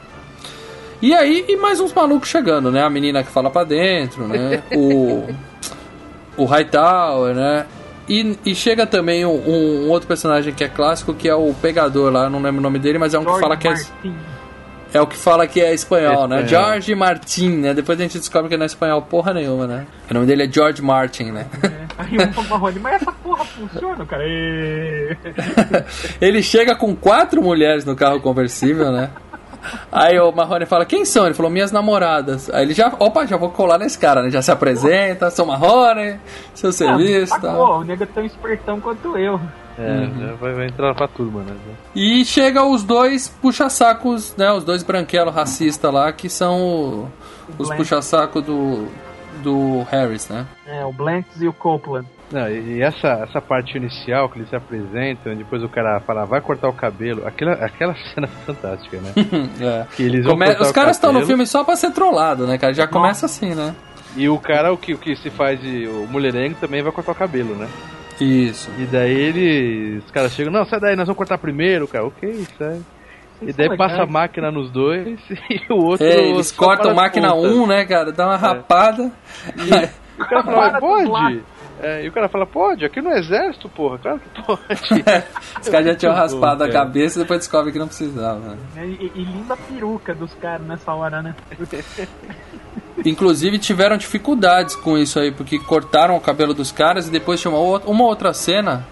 E aí, e mais uns malucos chegando, né? A menina que fala pra dentro, né? O. O Hightower, né? E, e chega também um, um outro personagem que é clássico, que é o pegador lá, não lembro o nome dele, mas é um que fala que é, Martin. É o que fala que é espanhol, É né? espanhol. George Martin, né? Depois a gente descobre que não é espanhol porra nenhuma, né? O nome dele é George Martin, né? É. Aí um Marrone, mas essa porra funciona, cara. E... Ele chega com quatro mulheres no carro conversível, né? Aí o Marrone fala, quem são? Ele falou, minhas namoradas. Aí ele já, opa, já vou colar nesse cara, né? Já se apresenta, sou Marrone, seu serviço Ah, tal. sacou, o nego é tão espertão quanto eu. É, Uhum. vai, vai entrar pra turma, né? E chega os dois puxa-sacos, né? Os dois branquelos racistas lá, que são o- os puxa-sacos do, do Harris, né? É, o Blanks e o Copeland. Não, e essa, essa parte inicial que eles se apresentam, depois o cara fala, vai cortar o cabelo, aquela, aquela cena é fantástica, né? É. Que eles Come- Os caras estão no filme só pra ser trollado, né, cara? Já começa assim, né? E o cara, o que, o que se faz de. O mulherengo também vai cortar o cabelo, né? Isso. E daí eles. Os caras chegam, não, sai daí, nós vamos cortar primeiro, cara. Ok, sai. E daí passa a máquina nos dois e o outro. É, eles cortam as máquina pontas. 1, né, cara? Dá uma rapada. E o cara fala, Para "Mas do pode? É, e o cara fala, pode, aqui no exército, porra, claro que pode. Os caras já tinham Muito bom, raspado a cara. cabeça e depois descobrem que não precisava. E, e linda peruca dos caras nessa hora, né? Inclusive tiveram dificuldades com isso aí, porque cortaram o cabelo dos caras e depois tinha uma, outra- uma outra cena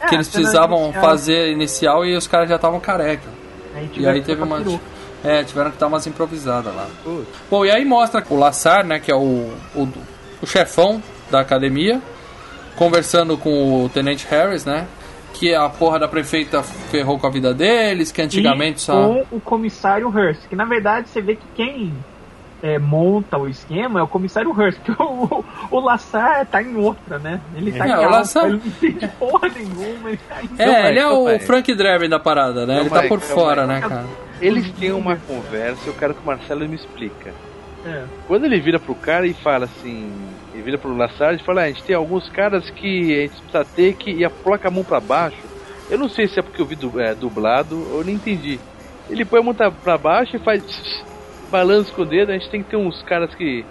É, que a eles precisavam inicial. fazer inicial e os caras já estavam careca. Aí E aí que teve peruca. É, tiveram que dar umas improvisadas lá. Putz. Bom, e aí mostra o Lassar, né, que é o, o, o chefão da academia, conversando com o Tenente Harris, né? Que a porra da prefeita ferrou com a vida deles, que antigamente e só. com o comissário Hearst, que na verdade você vê que quem é, monta o esquema é o comissário Hearst, que o, o Lassar tá em outra, né? Ele tá É, em o alta, Lassar- ele não entende porra nenhuma, ele tá em É, aí, ele é o. Frank Drebin da parada, né? ele Calma tá por fora, né, cara? Eles têm uma conversa, eu quero que o Marcelo me explica. É. Quando ele vira pro cara e fala assim, ele vira pro Lassard e fala, ah, a gente tem alguns caras que a gente precisa ter que e coloca a mão pra baixo. Eu não sei se é porque eu vi du- é, dublado, eu não entendi. Ele põe a mão pra baixo e faz balanço com o dedo, a gente tem que ter uns caras que.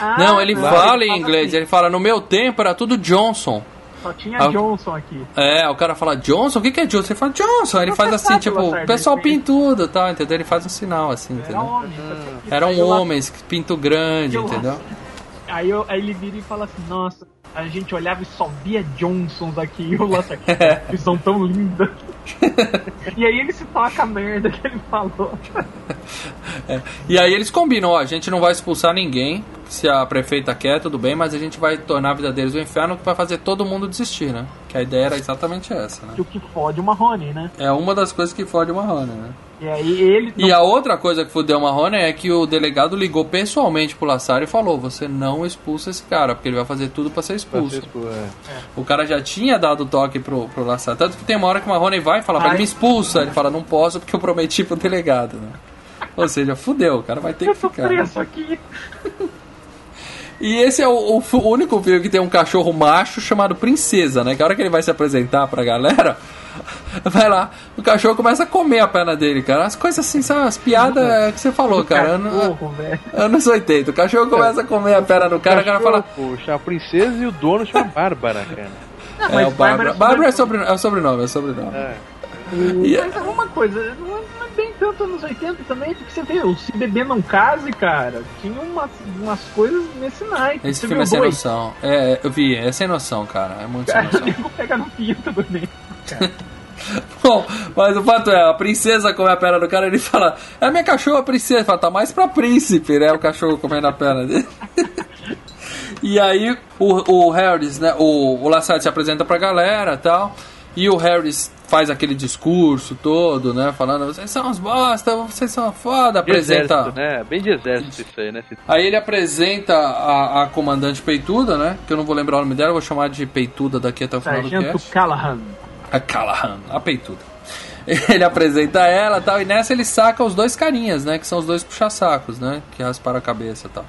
Ah, Não, ele fala em fala inglês, assim, ele fala, no meu tempo era tudo Johnson. Só tinha Ah, Johnson aqui. É, o cara fala Johnson, o que, que é Johnson? Ele fala Johnson, ele faz assim, tipo, o pessoal ele- pintudo e tal, entendeu? Ele faz um sinal assim, Era entendeu? homem. tinha que Eram homens, pinto grande, Eu- entendeu? Aí, eu- aí ele vira e fala assim, nossa, a gente olhava e só via Johnsons aqui, e o Lassard, que são tão lindas. e aí ele se toca a merda que ele falou. E aí eles combinam, ó, a gente não vai expulsar ninguém, se a prefeita quer, tudo bem, mas a gente vai tornar a vida deles um inferno que vai fazer todo mundo desistir, né? Que a ideia era exatamente essa, né? Que o que fode o Marrone, né? É uma das coisas que fode o Marrone, né? E aí ele... E a outra coisa que fudeu o Marrone é que o delegado ligou pessoalmente pro Lassar e falou: você não expulsa esse cara, porque ele vai fazer tudo pra ser expulso. Vocês, pô, é. O cara já tinha dado toque pro, pro Lassar. Tanto que tem uma hora que o Marrone vai e fala, pra ele Ai. me expulsa. Ele fala, não posso porque eu prometi pro delegado, né? Ou seja, fudeu, o cara vai ter Eu que ficar. preso aqui. E esse é o, o o único filme que tem um cachorro macho chamado Princesa, né? Que a hora que ele vai se apresentar pra galera, vai lá, o cachorro começa a comer a perna dele, cara. As coisas assim, sabe? As piadas que você falou, cara. Ano- velho. Anos 80. O cachorro começa a comer a perna do cara, o cara fala. Chama a princesa e o dono chama Bárbara, cara. Não, É, o Bárbara. Bárbara é, sobre, é o sobrenome, é o sobrenome. É. E- Mas uma coisa, não é, é bem tanto anos 80 também, porque você vê, o Se Bebê Não Case, cara, tinha umas, umas coisas nesse naipe. Esse Você filme é sem o noção. É, eu vi, é sem noção, cara. É muito sem Cara, o noção. nego pega no pinto do nego. Bom, mas o fato é, a princesa come a perna do cara ele fala, é a minha cachorra princesa. Ele fala, tá mais pra príncipe, né? O cachorro comendo a perna dele. e aí o, o Harris, né? O, o Lassard se apresenta pra galera e tal. E o Harris faz aquele discurso todo, né? Falando, vocês são uns bosta, vocês são foda. De Apresenta. exército, né? Bem de exército isso aí, né? Aí ele apresenta a, a comandante Peituda, né? Que eu não vou lembrar o nome dela, eu vou chamar de Peituda daqui até o final do Sargento cast. Callahan. A Callahan, a peituda. Ele apresenta ela tal, e nessa ele saca os dois carinhas, né? Que são os dois puxa-sacos, né? Que rasparam a cabeça tal.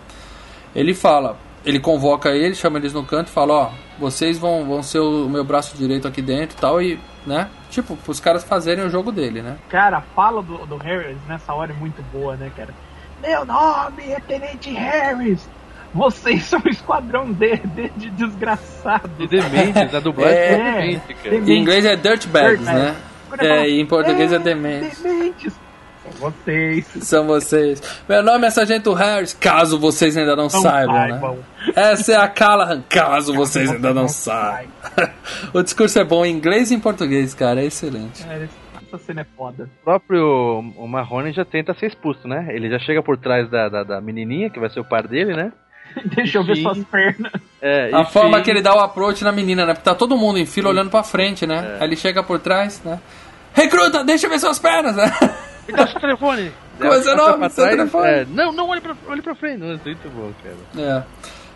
Ele fala, ele convoca eles, chama eles no canto e fala, ó, vocês vão, vão ser o meu braço direito aqui dentro tal, e, né? Tipo, os caras fazerem o jogo dele, né? Cara, a fala do, do Harris nessa hora é muito boa, né, cara? Meu nome é Tenente Harris! Vocês são o esquadrão D, D de desgraçado. De dementes, a dublagem é, É, demente, cara. demente. Em inglês é Dirtbags, Dirtbags. né? É, falo, e em português é dementes. Dementes. São vocês. São vocês. Meu nome é Sargento Harris, caso vocês ainda não, Não saibam, né? saibam. Essa é a Callahan, caso vocês ainda não saibam. o discurso é bom em inglês e em português, cara, é excelente. É, essa cena é foda. O próprio o Marrone já tenta ser expulso, né? Ele já chega por trás da, da, da menininha, que vai ser o par dele, né? Deixa eu ver suas pernas. É, A forma que ele dá o approach na menina, né? Porque tá todo mundo em fila olhando pra frente, né? Aí ele chega por trás, né? Recruta, deixa eu ver suas pernas, né? Me dá seu telefone! Como é seu nome? Seu telefone? é, não, não, olhe pra, olhe pra frente. Não, isso é muito bom, cara.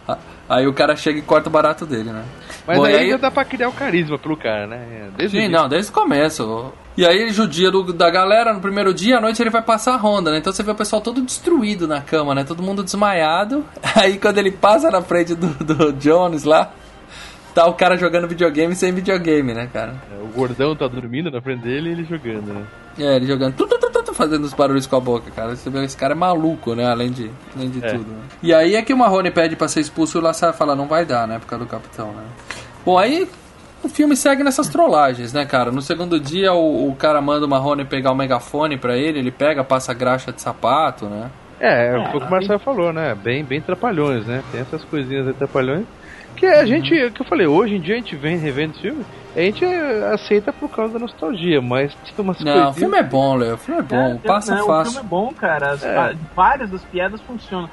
É. Aí o cara chega e corta o barato dele, né? Mas Bom, aí, já dá pra criar o carisma pelo cara, né? Desde o Sim, não, desde o começo. E aí ele judia do- da galera no primeiro dia, à noite ele vai passar a ronda, né? Então você vê o pessoal todo destruído na cama, né? Todo mundo desmaiado. Aí quando ele passa na frente do, do Jones lá, tá o cara jogando videogame sem videogame, né, cara? É, O gordão tá dormindo na frente dele e ele jogando, né? É, ele jogando, tu, tu, tu, fazendo os barulhos com a boca, cara. Você vê, esse cara é maluco, né? Além de, além de É. tudo. Né? E aí é que o Marrone pede pra ser expulso e o Lassar fala, não vai dar, né? Por causa do capitão, né? Bom, aí o filme segue nessas trollagens, né, cara? No segundo dia o, o cara manda o Marrone pegar o megafone pra ele, ele pega, passa graxa de sapato, né? É, foi o que o Marcelo falou, né? Bem, bem trapalhões, né? Tem essas coisinhas aí trapalhões. Que a gente, é o que eu falei, hoje em dia a gente vem revendo esse filme, a gente aceita por causa da nostalgia, mas tem umas Não, o filme é bom, Léo. O filme é bom, É, passa não, O fácil. filme é bom, cara. As- É. várias das piadas funcionam.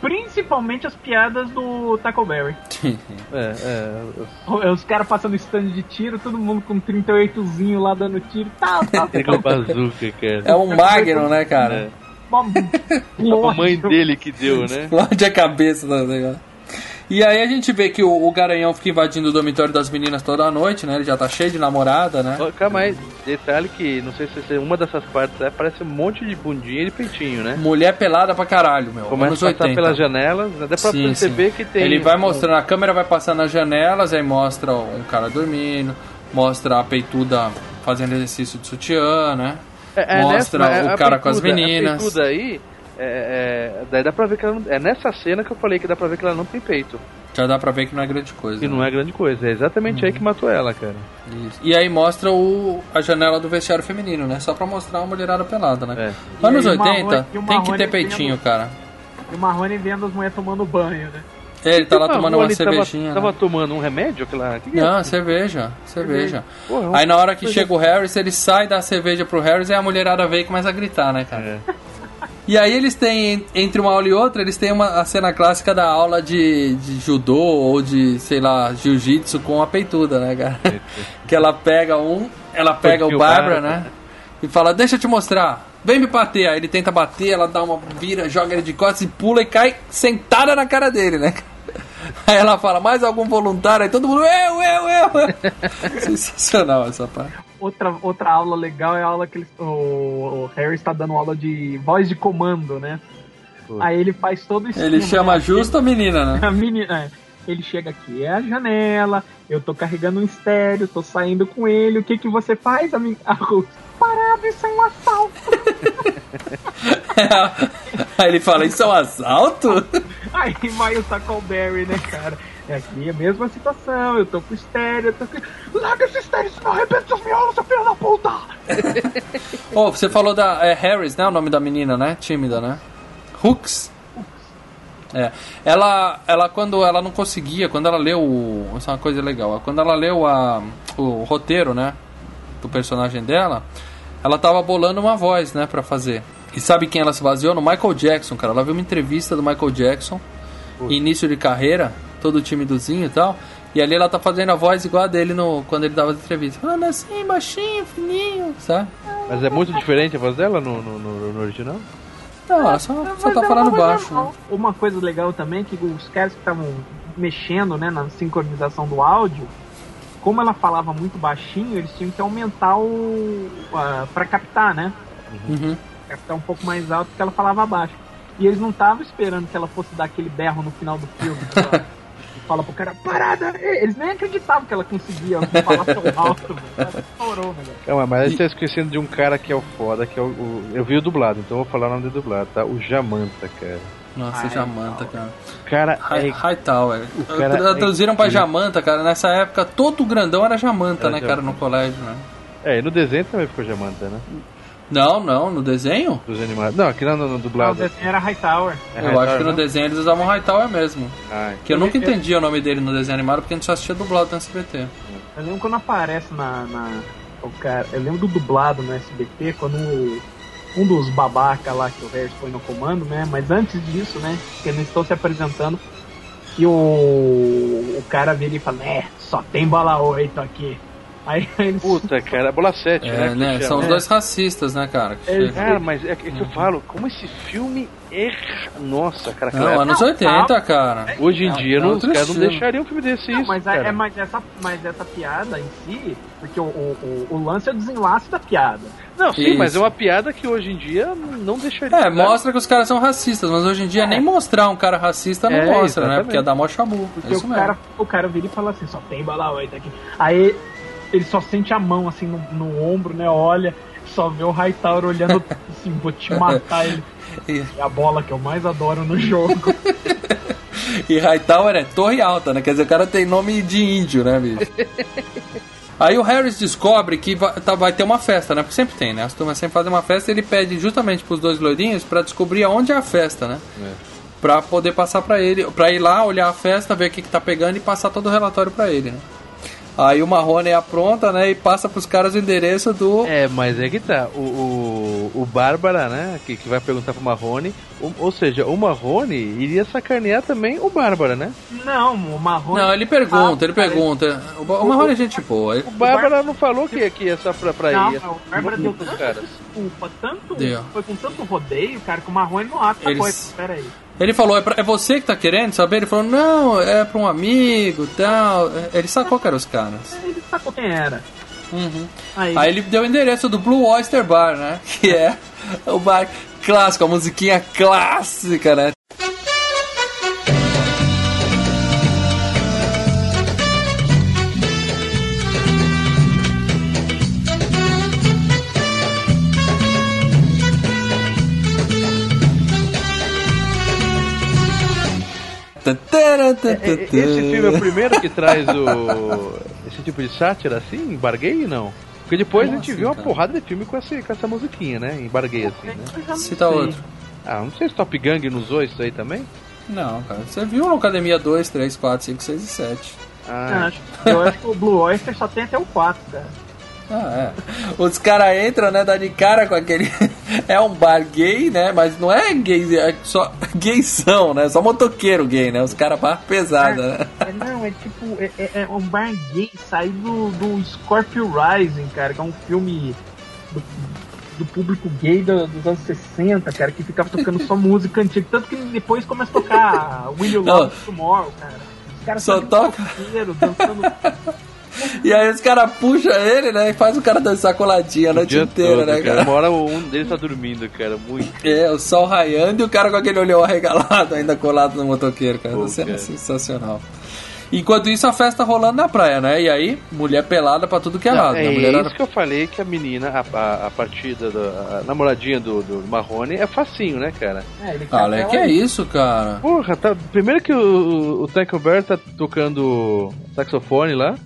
Principalmente as piadas do Taco Berry. É, é, Os os caras passando stand de tiro, todo mundo com 38zinho lá dando tiro. Tá, tá, com a bazuca, cara. é um Magnum, né, cara? É. Bom, A mãe dele que deu, né? Explode a cabeça do negócio. E aí a gente vê que o, o Garanhão fica invadindo o dormitório das meninas toda noite, né? Ele já tá cheio de namorada, né? Ó, Calma aí, detalhe que, não sei se uma dessas partes é, parece um monte de bundinha e peitinho, né? Mulher pelada pra caralho, meu. Começa a passar 80. pelas janelas, né? dá pra Sim, perceber sim. que tem. Ele vai mostrando, a câmera vai passando nas janelas, aí mostra um cara dormindo, mostra a peituda fazendo exercício de sutiã, né? É, é mostra o a cara com as meninas. A peituda aí, é, é, daí dá pra ver que ela não, É nessa cena que eu falei que dá pra ver que ela não tem peito. Já dá pra ver que não é grande coisa. E não é grande coisa. É exatamente aí Uhum. que matou ela, cara. Isso. E aí mostra o, a janela do vestiário feminino, né? Só pra mostrar uma mulherada pelada, né? É. Anos E aí o 80 Marrone- tem que ter peitinho, vendo- cara. E o Marrone vendo as mulheres tomando banho, né? Ele tá lá Ah, tomando uma cervejinha. Tava, né? tava tomando um remédio? Aquela... Que que é? Não, cerveja, cerveja. Porra, é Aí na hora que chega o Harris, ele sai da cerveja pro Harris e a mulherada vem e começa a gritar, né, cara? É. E aí eles têm, entre uma aula e outra, eles têm uma, a cena clássica da aula de, de judô ou de, sei lá, jiu-jitsu com a peituda, né, cara? que ela pega um, ela pega o Bárbara, Bárbara. né? E fala, deixa eu te mostrar. Vem me bater. Aí ele tenta bater, ela dá uma vira, joga ele de costas e pula e cai sentada na cara dele, né? Aí ela fala, mais algum voluntário? Aí todo mundo, eu, eu, eu. Sensacional essa parte. Outra, outra aula legal é a aula que eles, o, o Harry está dando aula de voz de comando, né? Pô. Aí ele faz todo isso. Ele chama justo a menina, né? A menina, é, ele chega aqui, é a janela, eu tô carregando um estéreo, tô saindo com ele, o que que você faz, a, min- a Ruth? Parado, isso é um assalto. Aí ele fala, isso é um assalto? Aí vai o Tackleberry, né, cara? É aqui a mesma situação, eu tô com estéreo, eu tô com... Larga esse estéreo, senão arrebenta seus miolos, seu filho da puta! Oh, você falou da é Harris, né? O nome da menina, né? Tímida, né? Hooks. É. Ela, ela quando ela não conseguia, quando ela leu, o- isso é uma coisa legal. Quando ela leu a, o roteiro, né, do personagem dela, ela tava bolando uma voz, né, para fazer. E sabe quem ela se baseou? No Michael Jackson, cara. Ela viu uma entrevista do Michael Jackson, início de carreira, todo timidozinho e tal. E ali ela tá fazendo a voz igual a dele no, quando ele dava as entrevistas. Falando assim, baixinho, fininho, sabe? Mas é muito diferente a voz dela no, no, no- no original? Não, ela só, só tá falando baixo. né? Uma coisa legal também é que os caras que estavam mexendo né, na sincronização do áudio, como ela falava muito baixinho, eles tinham que aumentar o. Uh, para captar, né? Uhum. Captar um pouco mais alto porque ela falava baixo. E eles não estavam esperando que ela fosse dar aquele berro no final do filme. fala pro cara, parada! Eles nem acreditavam que ela conseguia falar tão alto, velho. Estourou, velho. Calma, mas a gente tá esquecendo de um cara que é o foda, que é o, o, Eu vi o dublado, então eu vou falar o nome do dublado, tá? O Jamanta, cara. Nossa, Ai, Jamanta, cara. Cara, High, é... Hightower. cara Traduziram é pra incrível. Jamanta, cara. Nessa época, todo grandão era Jamanta, Era né, cara, Jamanta. no colégio, né? É, e no desenho também ficou Jamanta, né? Não, não, no desenho? Dos animados. Não, aqui no, no Não, o dublado. desenho era Hightower. É eu acho Hightower, que no não? desenho eles usavam Hightower mesmo. Ah, Que eu nunca Eu- entendia o nome dele no desenho animado porque a gente só assistia dublado no SBT. Eu lembro quando aparece na. na- o cara, eu lembro do dublado no SBT, quando um dos babaca lá que o Harris põe no comando, né? Mas antes disso, né? Que eles estão se apresentando. E o, o cara vira e fala, é, só tem bola 8 aqui. Aí eles. Puta, cara, bola 7, É, né? né? São os chama. dois racistas, né, cara? que É. Cara, mas é que, é que eu falo, como esse filme é. Nossa, cara, Não, cara, anos Não, 80, cara. hoje em é- dia é não, os outro caras não deixariam um filme desse Não, isso. mas, é, cara. é- mas, essa, mas essa piada em si, porque o, o, o, o lance é o desenlace da piada. Não, sim, mas Isso. é uma piada que hoje em dia não deixaria. É, cara. mostra que os caras são racistas, mas hoje em dia nem mostrar um cara racista não É, mostra, né? exatamente. Porque é da mó chabu. Porque É o, mesmo. cara, o cara vira e fala assim, só tem bala 8 aqui. Aí ele só sente a mão assim no, no ombro, né? Olha, só vê o Hightower olhando assim, vou te matar ele. É a bola que eu mais adoro no jogo. E Hightower é torre alta, né? Quer dizer, o cara tem nome de índio, né, bicho? Aí o Harris descobre que vai, tá- vai ter uma festa, né? Porque sempre tem, né? As turmas sempre fazem uma festa e ele pede justamente pros dois loirinhos pra descobrir aonde é a festa, né? É. Pra poder passar pra ele, pra ir lá, olhar a festa, ver o que, que tá pegando e passar todo o relatório pra ele, né? Aí o Marrone apronta, né? E passa pros caras o endereço do. É, mas é que tá. O, o, o Bárbara, né? Que, que vai perguntar pro Marrone. o- ou seja, o Marrone iria sacanear também o Bárbara, né? Não, o Marrone. Não, ele pergunta, Ah, ele pergunta. O, o Marrone é gente boa. O Bárbara não falou que aqui é só pra, pra Não, ir. o Bárbara deu tanta caras. desculpa, tanto, Deu. foi com tanto rodeio, cara, que o Marrone não acha Eles- coisa. Pera aí. Ele falou, é, pra- é você que tá querendo saber? Ele falou, não, é pra um amigo tal. É, Ele sacou que eram os caras. Ele sacou quem era. Uhum. Aí, Aí ele deu o endereço do Blue Oyster Bar, né? Que é o bar clássico, a musiquinha clássica, né? Esse filme é o primeiro que traz o. esse tipo de sátira assim, em barguei não? Porque depois a Como gente assim, viu uma cara? porrada de filme com, esse, com essa musiquinha, né? Em barguei assim, né? eu já não Cita outro. Ah, não sei se Top Gang não usou isso aí também? Não, cara. Você viu no Academia 2, 3, 4, 5, 6 e 7. Eu Ah, acho, eu acho que o Blue Oyster só tem até o 4, cara. Ah, é. Os caras entram, né? Dá de cara com aquele. é um bar gay, né? Mas não é gay, é só gaysão, né? Só motoqueiro gay, né? Os caras bar pesada, né? É, não, é tipo, é, é- é um bar gay saído do Scorpio Rising, cara, que é um filme do, do público gay do- dos anos 60, cara, que ficava tocando só música antiga. Tanto que depois começa a tocar Will You Love Tomorrow, cara. Os caras Só são toca- dançando. E aí os caras puxam ele, né? E faz o cara dançar coladinha a o noite inteira, todo, né, cara. cara? Uma hora um deles tá dormindo, cara, muito. É, o sol raiando e o cara com aquele olhão arregalado ainda colado no motoqueiro, cara. Pô, cena é cara. sensacional. Enquanto isso, a festa rolando na praia, né? E aí, mulher pelada pra tudo que é lado. é né? Mulherada- isso que eu falei que a menina, a, a, a partida, do, a namoradinha do, do Marrone é facinho, né, cara? É, ele Ah, Alec, que é isso, cara? Porra, tá, primeiro que o, o Taco Bear tá tocando saxofone lá,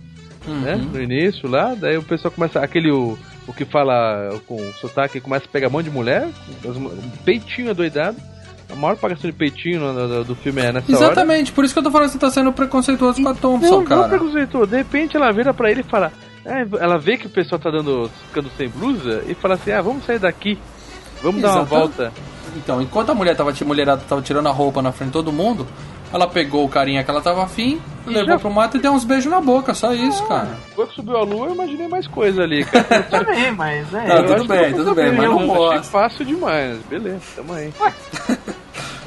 né? Uhum. No início lá, daí o pessoal começa. Aquele o, o que fala com sotaque começa a pegar um monte de mulher, um peitinho adoidado. A maior pagação de peitinho no- no- do filme é nessa hora. Exatamente, por isso que eu tô falando que você tá sendo preconceituoso com a Thompson, Não, não cara. preconceituoso. De repente ela vira pra ele e fala. é, ela vê que o pessoal tá dando, ficando sem blusa e fala assim: ah, vamos sair daqui. Vamos dar uma volta. Então, enquanto a mulher tava, a mulherada tava tirando a roupa na frente de todo mundo, ela pegou o carinha que ela tava afim, E levou já- pro mato e deu uns beijos na boca, só isso, cara. Depois que subiu a lua, eu imaginei mais coisa ali, cara. também, mas é. Não, Eu tudo bem, tudo bem, mas não achei mostra. fácil demais. Beleza, tamo aí.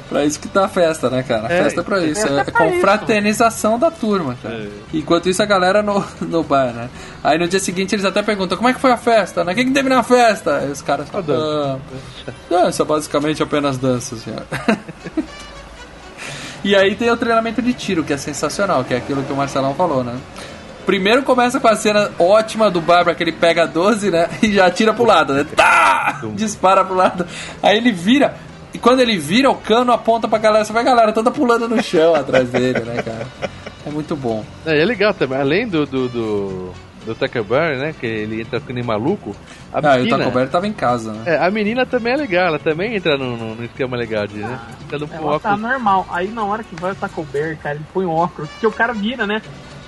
Pra isso que tá a festa, né, cara? A É, festa é pra isso. É é pra confraternização da turma, cara. É. Enquanto isso, a galera no, no bar, né? Aí no dia seguinte eles até perguntam como é que foi a festa, né? O que, que teve na festa? Aí os caras A dança. "Ah, dança, basicamente apenas dança, senhor. e aí tem o treinamento de tiro, que é sensacional, que é aquilo que o Marcelão falou, né? Primeiro começa com a cena ótima do Bárbara, que ele pega a 12, né? E já atira pro lado, né? Tá! Dispara pro lado. Aí ele vira. E quando ele vira, o cano aponta pra galera. Você vai a galera toda pulando no chão atrás dele, né, cara? É muito bom. É, é legal também, além do do, do, do Tucker Barry, né, que ele entra ficando em maluco, a Ah, e o menina... Taco Bell tava em casa, né? É, a menina também é legal, ela também entra no, no, no esquema legal de, né? Com Ela tá óculos. normal. Aí na hora que vai o Taco Bear, cara, ele põe o óculos. Porque o cara vira, né?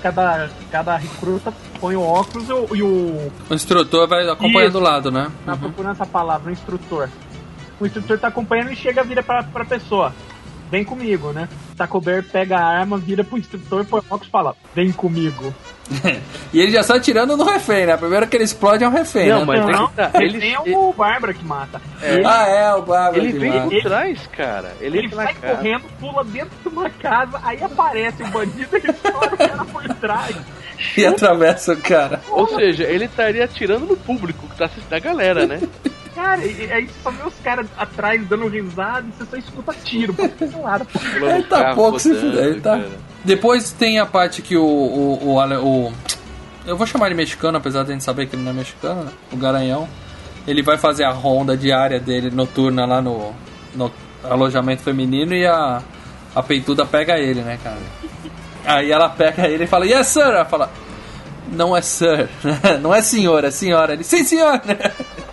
Cada, cada recruta põe o óculos e o, o O instrutor vai acompanhando Isso. do lado, né? tá procurando essa palavra, o instrutor. O instrutor tá acompanhando e chega, vira pra, pra pessoa. Vem comigo, né? Taco Bear pega a arma, vira pro instrutor, o óculos e fala: Vem comigo. E ele já sai atirando no refém, né? Primeiro que ele explode é um refém, Não, né? mas não, é tá, ele tem o Bárbara que mata. Ele, Ah, é, o Bárbara. Ele vem mata. por trás, cara. Ele, ele sai correndo, pula dentro de uma casa, aí aparece o bandido e estoura o cara por trás. E atravessa o cara. Ou seja, ele estaria atirando no público que tá assistindo a galera, né? Cara, e, e aí você só vê os caras atrás dando risada e você só escuta tiro pra todo lado. No tá pouco se fuder, ele tá. Depois tem a parte que o, o, o, Ale- o- Eu vou chamar ele mexicano, apesar de a gente saber que ele não é mexicano, né? O Garanhão. Ele vai fazer a ronda diária dele noturna lá no, no alojamento feminino e a, a peituda pega ele, né, cara? Aí ela pega ele e fala, yes, sir! Ela fala, não é sir, não é senhor, é senhora. Ele, sim, senhor!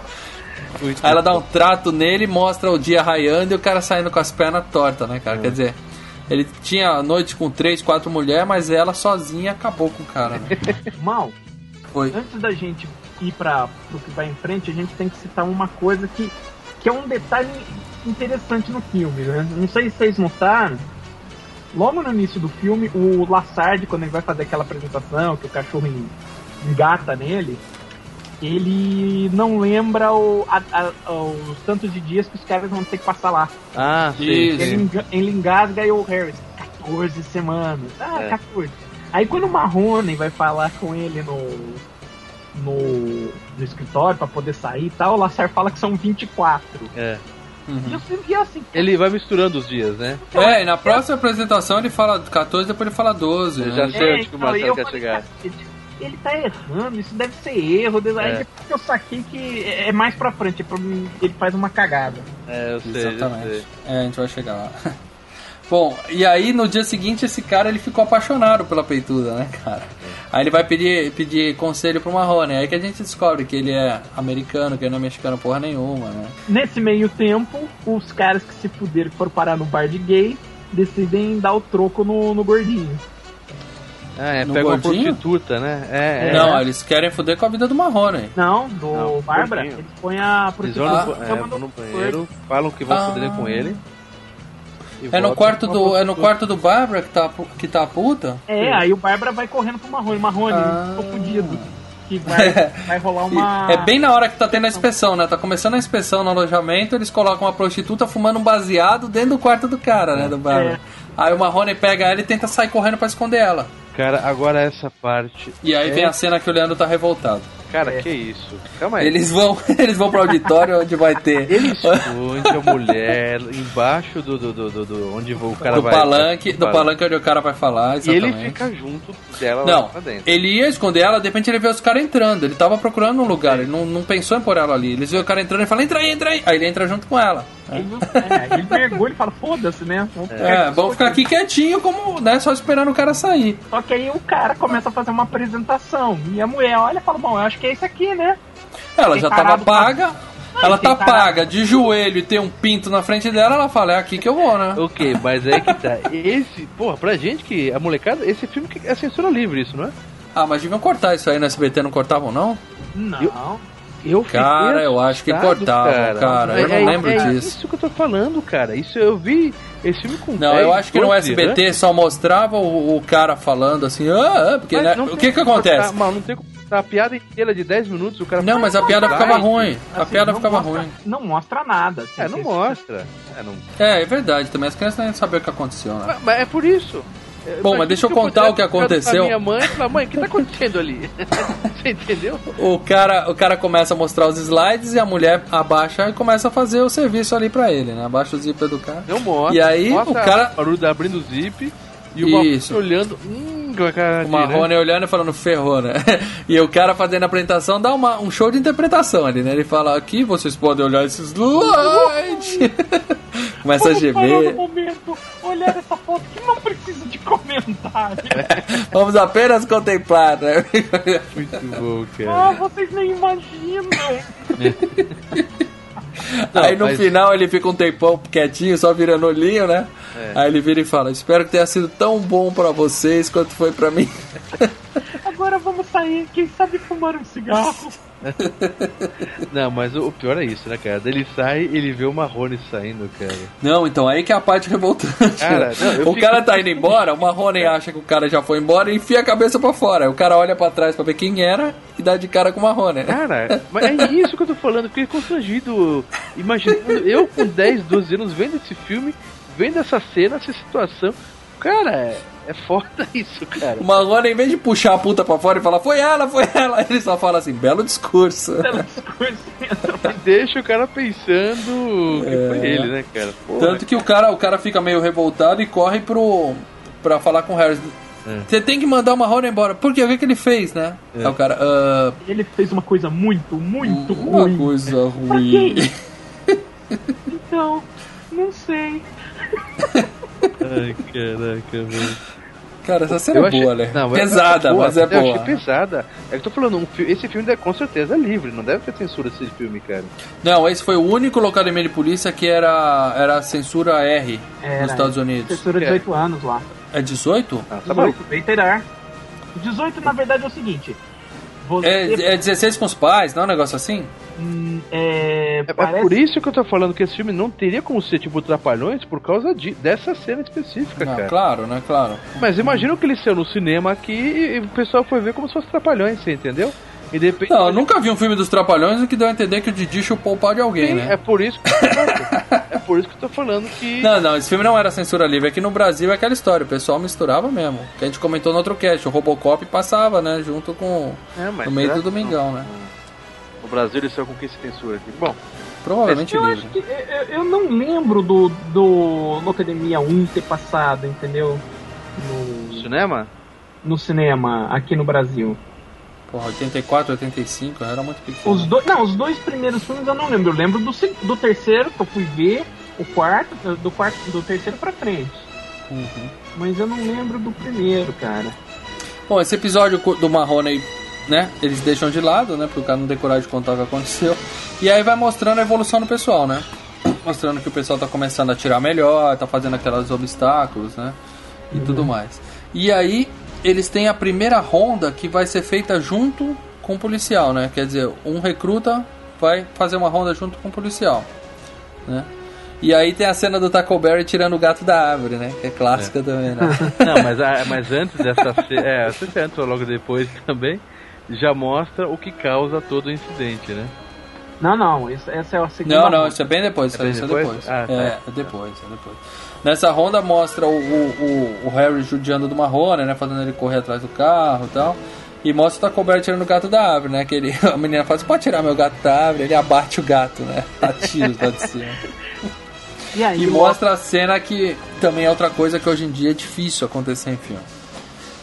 Aí ela dá um trato nele, mostra o dia raiando e o cara saindo com as pernas tortas, né, cara? Quer dizer, ele tinha a noite com três, quatro mulheres, mas ela sozinha acabou com o cara, né? Mal, Foi. antes da gente ir para o que vai em frente, a gente tem que citar uma coisa que, que é um detalhe interessante no filme, né? Não sei se vocês notaram. Logo no início do filme, o Lassard, quando ele vai fazer aquela apresentação, que o cachorro en- engata nele, ele não lembra o, a- a- os tantos de dias que os caras vão ter que passar lá. Ah, sim. Ele, sim. enga- ele engasga e o Harris, 14 semanas. Ah, É. 14. Aí quando o Marrone vai falar com ele no, no, no escritório pra poder sair e tal, o Lassar fala que são 24. É. E eu sempre vi assim. Ele vai misturando os dias, né? É, e na próxima apresentação ele fala 14, depois ele fala 12, Eu né? já sei onde que o então, Marcelo quer chegar. "Cacete, Ele tá errando, isso deve ser erro. Aí É. depois que eu saquei que é é mais pra frente, é pra mim, ele faz uma cagada. É, eu sei, eu sei. Exatamente. É, a gente vai chegar lá. Bom, e aí no dia seguinte esse cara ele ficou apaixonado pela peituda, né, cara? Aí ele vai pedir, pedir conselho pro Marrone, aí que a gente descobre que ele é americano, que ele não é mexicano porra nenhuma, né? Nesse meio tempo, os caras que se fuderam que foram parar no bar de gay decidem dar o troco no, no gordinho. Ah, é, No pega uma gordinho? prostituta, né? É, é. Não, eles querem foder com a vida do Marrone. Não, do Não, Bárbara, eles põem a Eles vão no, prostituta é, no banheiro, falam que vão Ah. foder com ele. É no quarto do, é no prostituta. quarto do Bárbara que tá, que tá a puta? É, aí o Bárbara vai correndo pro Marrone. Marrone, Ah. tô fudido. Que vai, vai rolar uma. É bem na hora que tá tendo a inspeção, né? Tá começando a inspeção no alojamento, eles colocam uma prostituta fumando um baseado dentro do quarto do cara, né? Do Bárbara. É. Aí o Marrone pega ela e tenta sair correndo pra esconder ela. Cara, agora essa parte. E aí é- vem a cena que o Leandro tá revoltado. Cara, É. que isso? Calma aí. Eles vão, eles vão pro auditório onde vai ter Ele esconde a mulher embaixo do, do, do, do- do- onde o cara do vai. palanque, do palanque onde o cara vai falar, E ele exatamente. fica junto dela lá Não, pra dentro. ele ia esconder ela, de repente ele vê os caras entrando. Ele tava procurando um lugar, ele não, não pensou em pôr ela ali. Eles vê o cara entrando e fala: entra aí, entra aí. Aí ele entra junto com ela. Ele, não- é, ele mergulha e fala, foda-se, né? Vamos ficar É, aqui vamos ficar aqui quietinho, como, né? Só esperando o cara sair. Só que aí o cara começa a fazer uma apresentação. E a mulher olha e fala, bom, eu acho que é isso aqui, né? Ela Tem já tava tarado pra- paga. Ela tá tarado. paga de joelho e tem um pinto na frente dela, ela fala, é aqui que eu vou, né? Ok, mas é que tá. Esse, porra, pra gente que a molecada, esse filme é censura livre, isso, não é? Ah, mas deviam cortar isso aí no SBT, não cortavam não? Não. Eu fiquei Cara, eu acho que assustado, cortavam, cara. Eu não É- lembro é disso. isso que eu tô falando, cara. Isso eu vi esse filme com Não, 10, eu acho que no 12 SBT anos. só mostrava o, o cara falando assim, ah, ah", porque né, não o que que como acontece? cortar, Mano, não tem como a piada inteira de 10 minutos, o cara Não, mas a piada ficava ruim. A Assim, piada não ficava mostra- ruim. Não mostra nada. assim, É, não se- mostra. É, não... É, é verdade, também as crianças nem sabiam o que aconteceu, né? mas, mas é por isso. Bom, mas deixa eu contar o que aconteceu. minha mãe falar, mãe, o que tá acontecendo ali? Você entendeu? O cara, o cara começa a mostrar os slides e a mulher abaixa e começa a fazer o serviço ali pra ele, né? Abaixa o zíper do cara. Não mostra. E aí, o cara- abrindo o zip e o Marrone Isso. olhando, hum, com a cara O Marrone olhando e falando ferrou, né? E o cara fazendo a apresentação dá uma, um show de interpretação ali, né? Ele fala, aqui vocês podem olhar esses slides. Começa a gemer. momento, olhar essa foto que não comentário. Vamos apenas contemplar, né? Muito bom, Ah, cara. vocês nem imaginam. Não, Aí no mas- final ele fica um tempão quietinho, só virando olhinho, né? É. Aí ele vira e fala: Espero que tenha sido tão bom pra vocês quanto foi pra mim. Agora vamos sair, quem sabe fumar um cigarro. Não, mas o pior é isso, né, cara? Ele sai, ele vê o Marrone saindo, cara. Não, então aí que é a parte revoltante. Cara, não, o fico- cara tá indo embora, o Marrone acha que o cara já foi embora e enfia a cabeça pra fora. O cara olha pra trás pra ver quem era e dá de cara com o Marrone. né? Cara, mas é isso que eu tô falando, fiquei constrangido. Imaginando, eu com 10, 12 anos vendo esse filme, vendo essa cena, essa situação. Cara, é, é foda isso, cara. O Marrone, em vez de puxar a puta pra fora e falar, foi ela, foi ela, ele só fala assim, belo discurso. Pelo discurso. E deixa o cara pensando que foi ele, né, cara? Porra, Tanto que o cara, o cara fica meio revoltado e corre pro. pra falar com o Harris. É. Você tem que mandar o Marrone embora. Por quê? O que, que ele fez, né? É. O cara. "Ah, Ele fez uma coisa muito, muito uma ruim. coisa Pra ruim. quem? Então, não sei. Ai, caraca, velho. Cara, essa cena Eu é achei- boa, né? Não, mas- pesada, boa, mas é Eu boa. achei pesada. É que eu tô falando, um fi- esse filme é com certeza livre, não deve ter censura esse filme, cara. Não, esse foi o único locademia de polícia que era, era censura R Era, nos Estados Unidos. Censura 18 anos lá. É 18? Ah, tá bom. 18, reiterar. 18, na verdade, é o seguinte. Você, É, é 16 com os pais, não é um negócio assim? hum, é, É, é parece- por isso que eu tô falando que esse filme não teria como ser tipo Trapalhões por causa de, dessa cena específica, Não, cara. claro, né? Claro. Mas imagina que ele saiu no cinema aqui e o pessoal foi ver como se fosse Trapalhões, você entendeu? E de repente. Não, eu nunca vi um filme dos Trapalhões que deu a entender que o Didi chupou o pau de alguém, Sim, né? é por isso que eu tô falando. é por isso que eu tô falando que. Não, não, esse filme não era censura livre. Aqui no Brasil é aquela história, o pessoal misturava mesmo. Que a gente comentou no outro cast, o Robocop passava, né? Junto com. É, mas no meio será do Domingão, né? No Brasil eles são com quem se censura aqui. Bom, Provavelmente Eu livre. acho que eu, eu não lembro do, do Locademia 1 ter passado, entendeu? No, cinema? no cinema aqui no Brasil. Porra, 84, 85, eu era muito pequeno. Os dois, não, os dois primeiros filmes eu não lembro. Eu lembro do, do terceiro que eu fui ver, o quarto, do quarto, do terceiro pra frente. Uhum. Mas eu não lembro do primeiro, cara. Bom, esse episódio do Marrone aí, né? Eles deixam de lado, né? Porque o cara não tem coragem de contar o que aconteceu. E aí vai mostrando a evolução do pessoal, né? Mostrando que o pessoal tá começando a tirar melhor, tá fazendo aqueles obstáculos, né? E tudo mais. E aí eles têm a primeira ronda que vai ser feita junto com o policial, né? Quer dizer, um recruta vai fazer uma ronda junto com o policial, né? E aí tem a cena do Taco Berry tirando o gato da árvore, né? Que é clássica também, né? Não, mas, a- mas antes dessa cena. É, não sei se antes ou logo depois também. Já mostra o que causa todo o incidente, né? Não, não, isso, essa é a segunda. Não, não, ronda. isso é bem depois, isso, É bem isso é depois? depois. Ah, tá. é, é depois, é depois. Nessa ronda mostra o, o, o, o Harry judiando do Marrone, né? Fazendo ele correr atrás do carro e tal. E mostra o Taco Bell tirando o gato da árvore, né? Que ele, a menina fala, você pode tirar meu gato da árvore? Ele abate o gato, né? A tiros lá de cima. E aí E mostra a cena que também é outra coisa que hoje em dia é difícil acontecer em filme.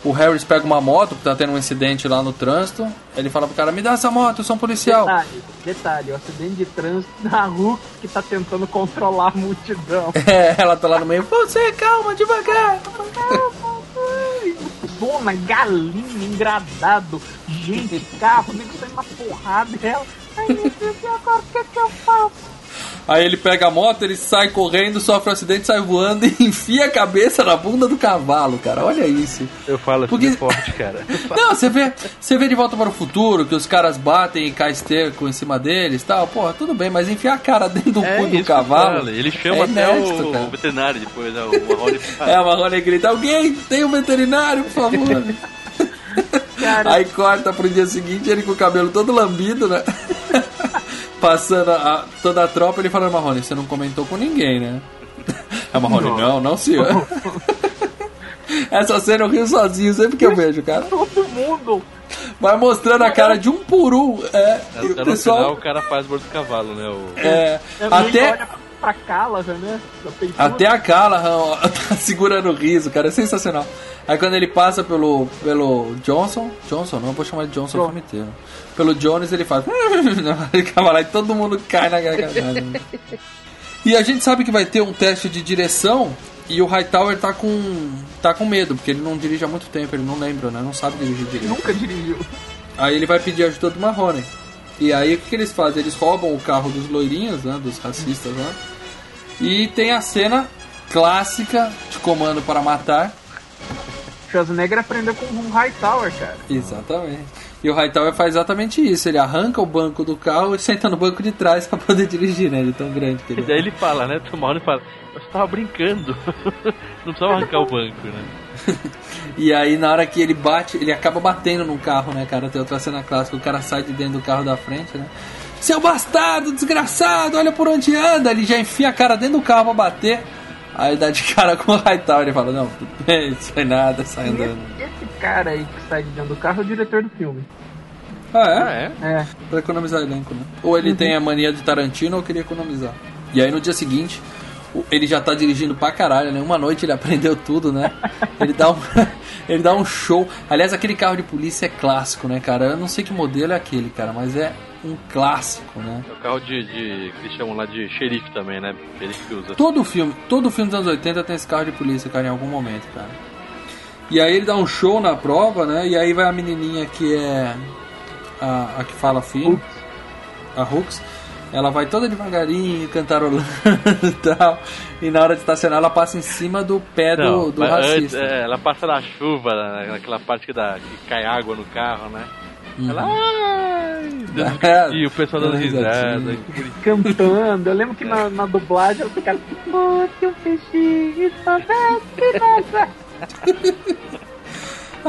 O Harris pega uma moto, tá tendo um incidente lá no trânsito. Ele fala pro cara, me dá essa moto, eu sou um policial. Detalhe, detalhe, o acidente de trânsito da Hulk que tá tentando controlar a multidão. É, ela tá lá no meio, você, calma, devagar. Zona, galinha, engradado, gente, carro, nego saindo uma porrada dela. Ai meu Deus, e agora o que, é que eu faço? Aí ele pega a moto, ele sai correndo, sofre um acidente, sai voando e enfia a cabeça na bunda do cavalo, cara. Olha isso. Eu falo assim Porque- forte, cara. Não, você vê, você vê de volta para o futuro que os caras batem e cai esterco em cima deles e tal. Porra, tudo bem, mas enfiar a cara dentro do cu do É que eu cavalo. Ele chama é até inédito, o, cara. o veterinário depois, né? o Marrone. É, a Marrone grita: Alguém tem um veterinário, por favor. Cara, Aí corta pro dia seguinte, ele com o cabelo todo lambido, né? Passando a- toda a tropa, ele falando, Marrone, você não comentou com ninguém, né? A Marrone, não, não, senhor. Essa cena eu rio sozinho sempre que eu vejo, cara. todo mundo. Vai mostrando a cara de um por um. É, e o Até no final pessoal. o cara faz morto do cavalo, né? O... É, É, até, olha pra Callahan, né? Até a Callahan tá segurando o riso, cara. É sensacional. Aí quando ele passa pelo, pelo Johnson. Johnson, não, vou chamar de Johnson o filme inteiro. Pelo Jones, ele faz. ele cava lá e todo mundo cai na gargalhada. E a gente sabe que vai ter um teste de direção. E o Hightower tá com. tá com medo, porque ele não dirige há muito tempo, ele não lembra, né? Não sabe dirigir direito. Nunca dirigiu. Aí ele vai pedir ajuda do Marrone. E aí o que, que eles fazem? Eles roubam o carro dos loirinhos, né? Dos racistas lá. E tem a cena clássica de comando para matar. Schwarzenegger aprendeu com um Hightower, cara. Exatamente. E o Hightower faz exatamente isso. Ele arranca o banco do carro e senta no banco de trás para poder dirigir, né? Ele é tão grande que E ele daí é. ele fala, né? O Marrone fala, eu tava brincando. não precisava arrancar o banco, né? E aí na hora que ele bate, ele acaba batendo no carro, né, cara? Tem outra cena clássica, o cara sai de dentro do carro da frente, né? Seu bastardo, desgraçado, olha por onde anda. Ele já enfia a cara dentro do carro pra bater. Aí ele dá de cara com o Hightower e fala, não, tudo bem, isso foi nada, sai andando. esse, esse cara aí que sai de dentro do carro é o diretor do filme. Ah, Ah, é? é? É. Pra economizar elenco, né? Ou ele tem a mania de Tarantino ou queria economizar. E aí no dia seguinte, ele já tá dirigindo pra caralho, né? Uma noite ele aprendeu tudo, né? Ele dá um, ele dá um show. Aliás, aquele carro de polícia é clássico, né, cara? Eu não sei que modelo é aquele, cara, mas é um clássico, né? É o carro de, de. que eles chamam lá de xerife também, né? Xerife que usa. Todo filme, todo filme dos anos 80 tem esse carro de polícia, cara, em algum momento, cara. E aí ele dá um show na prova, né? E aí vai a menininha que é a, a que fala fino, a Hooks. Ela vai toda devagarinho, cantarolando e tal. E na hora de estacionar, ela passa em cima do pé do, Não, do antes, racista. é, ela passa na chuva, na- naquela parte que, dá, que cai água no carro, né? Uhum. Ela. É, e o pessoal dando dando risada. que. Cantando. Eu lembro que na, na dublagem ela ficava. Bote um peixinho, nossa.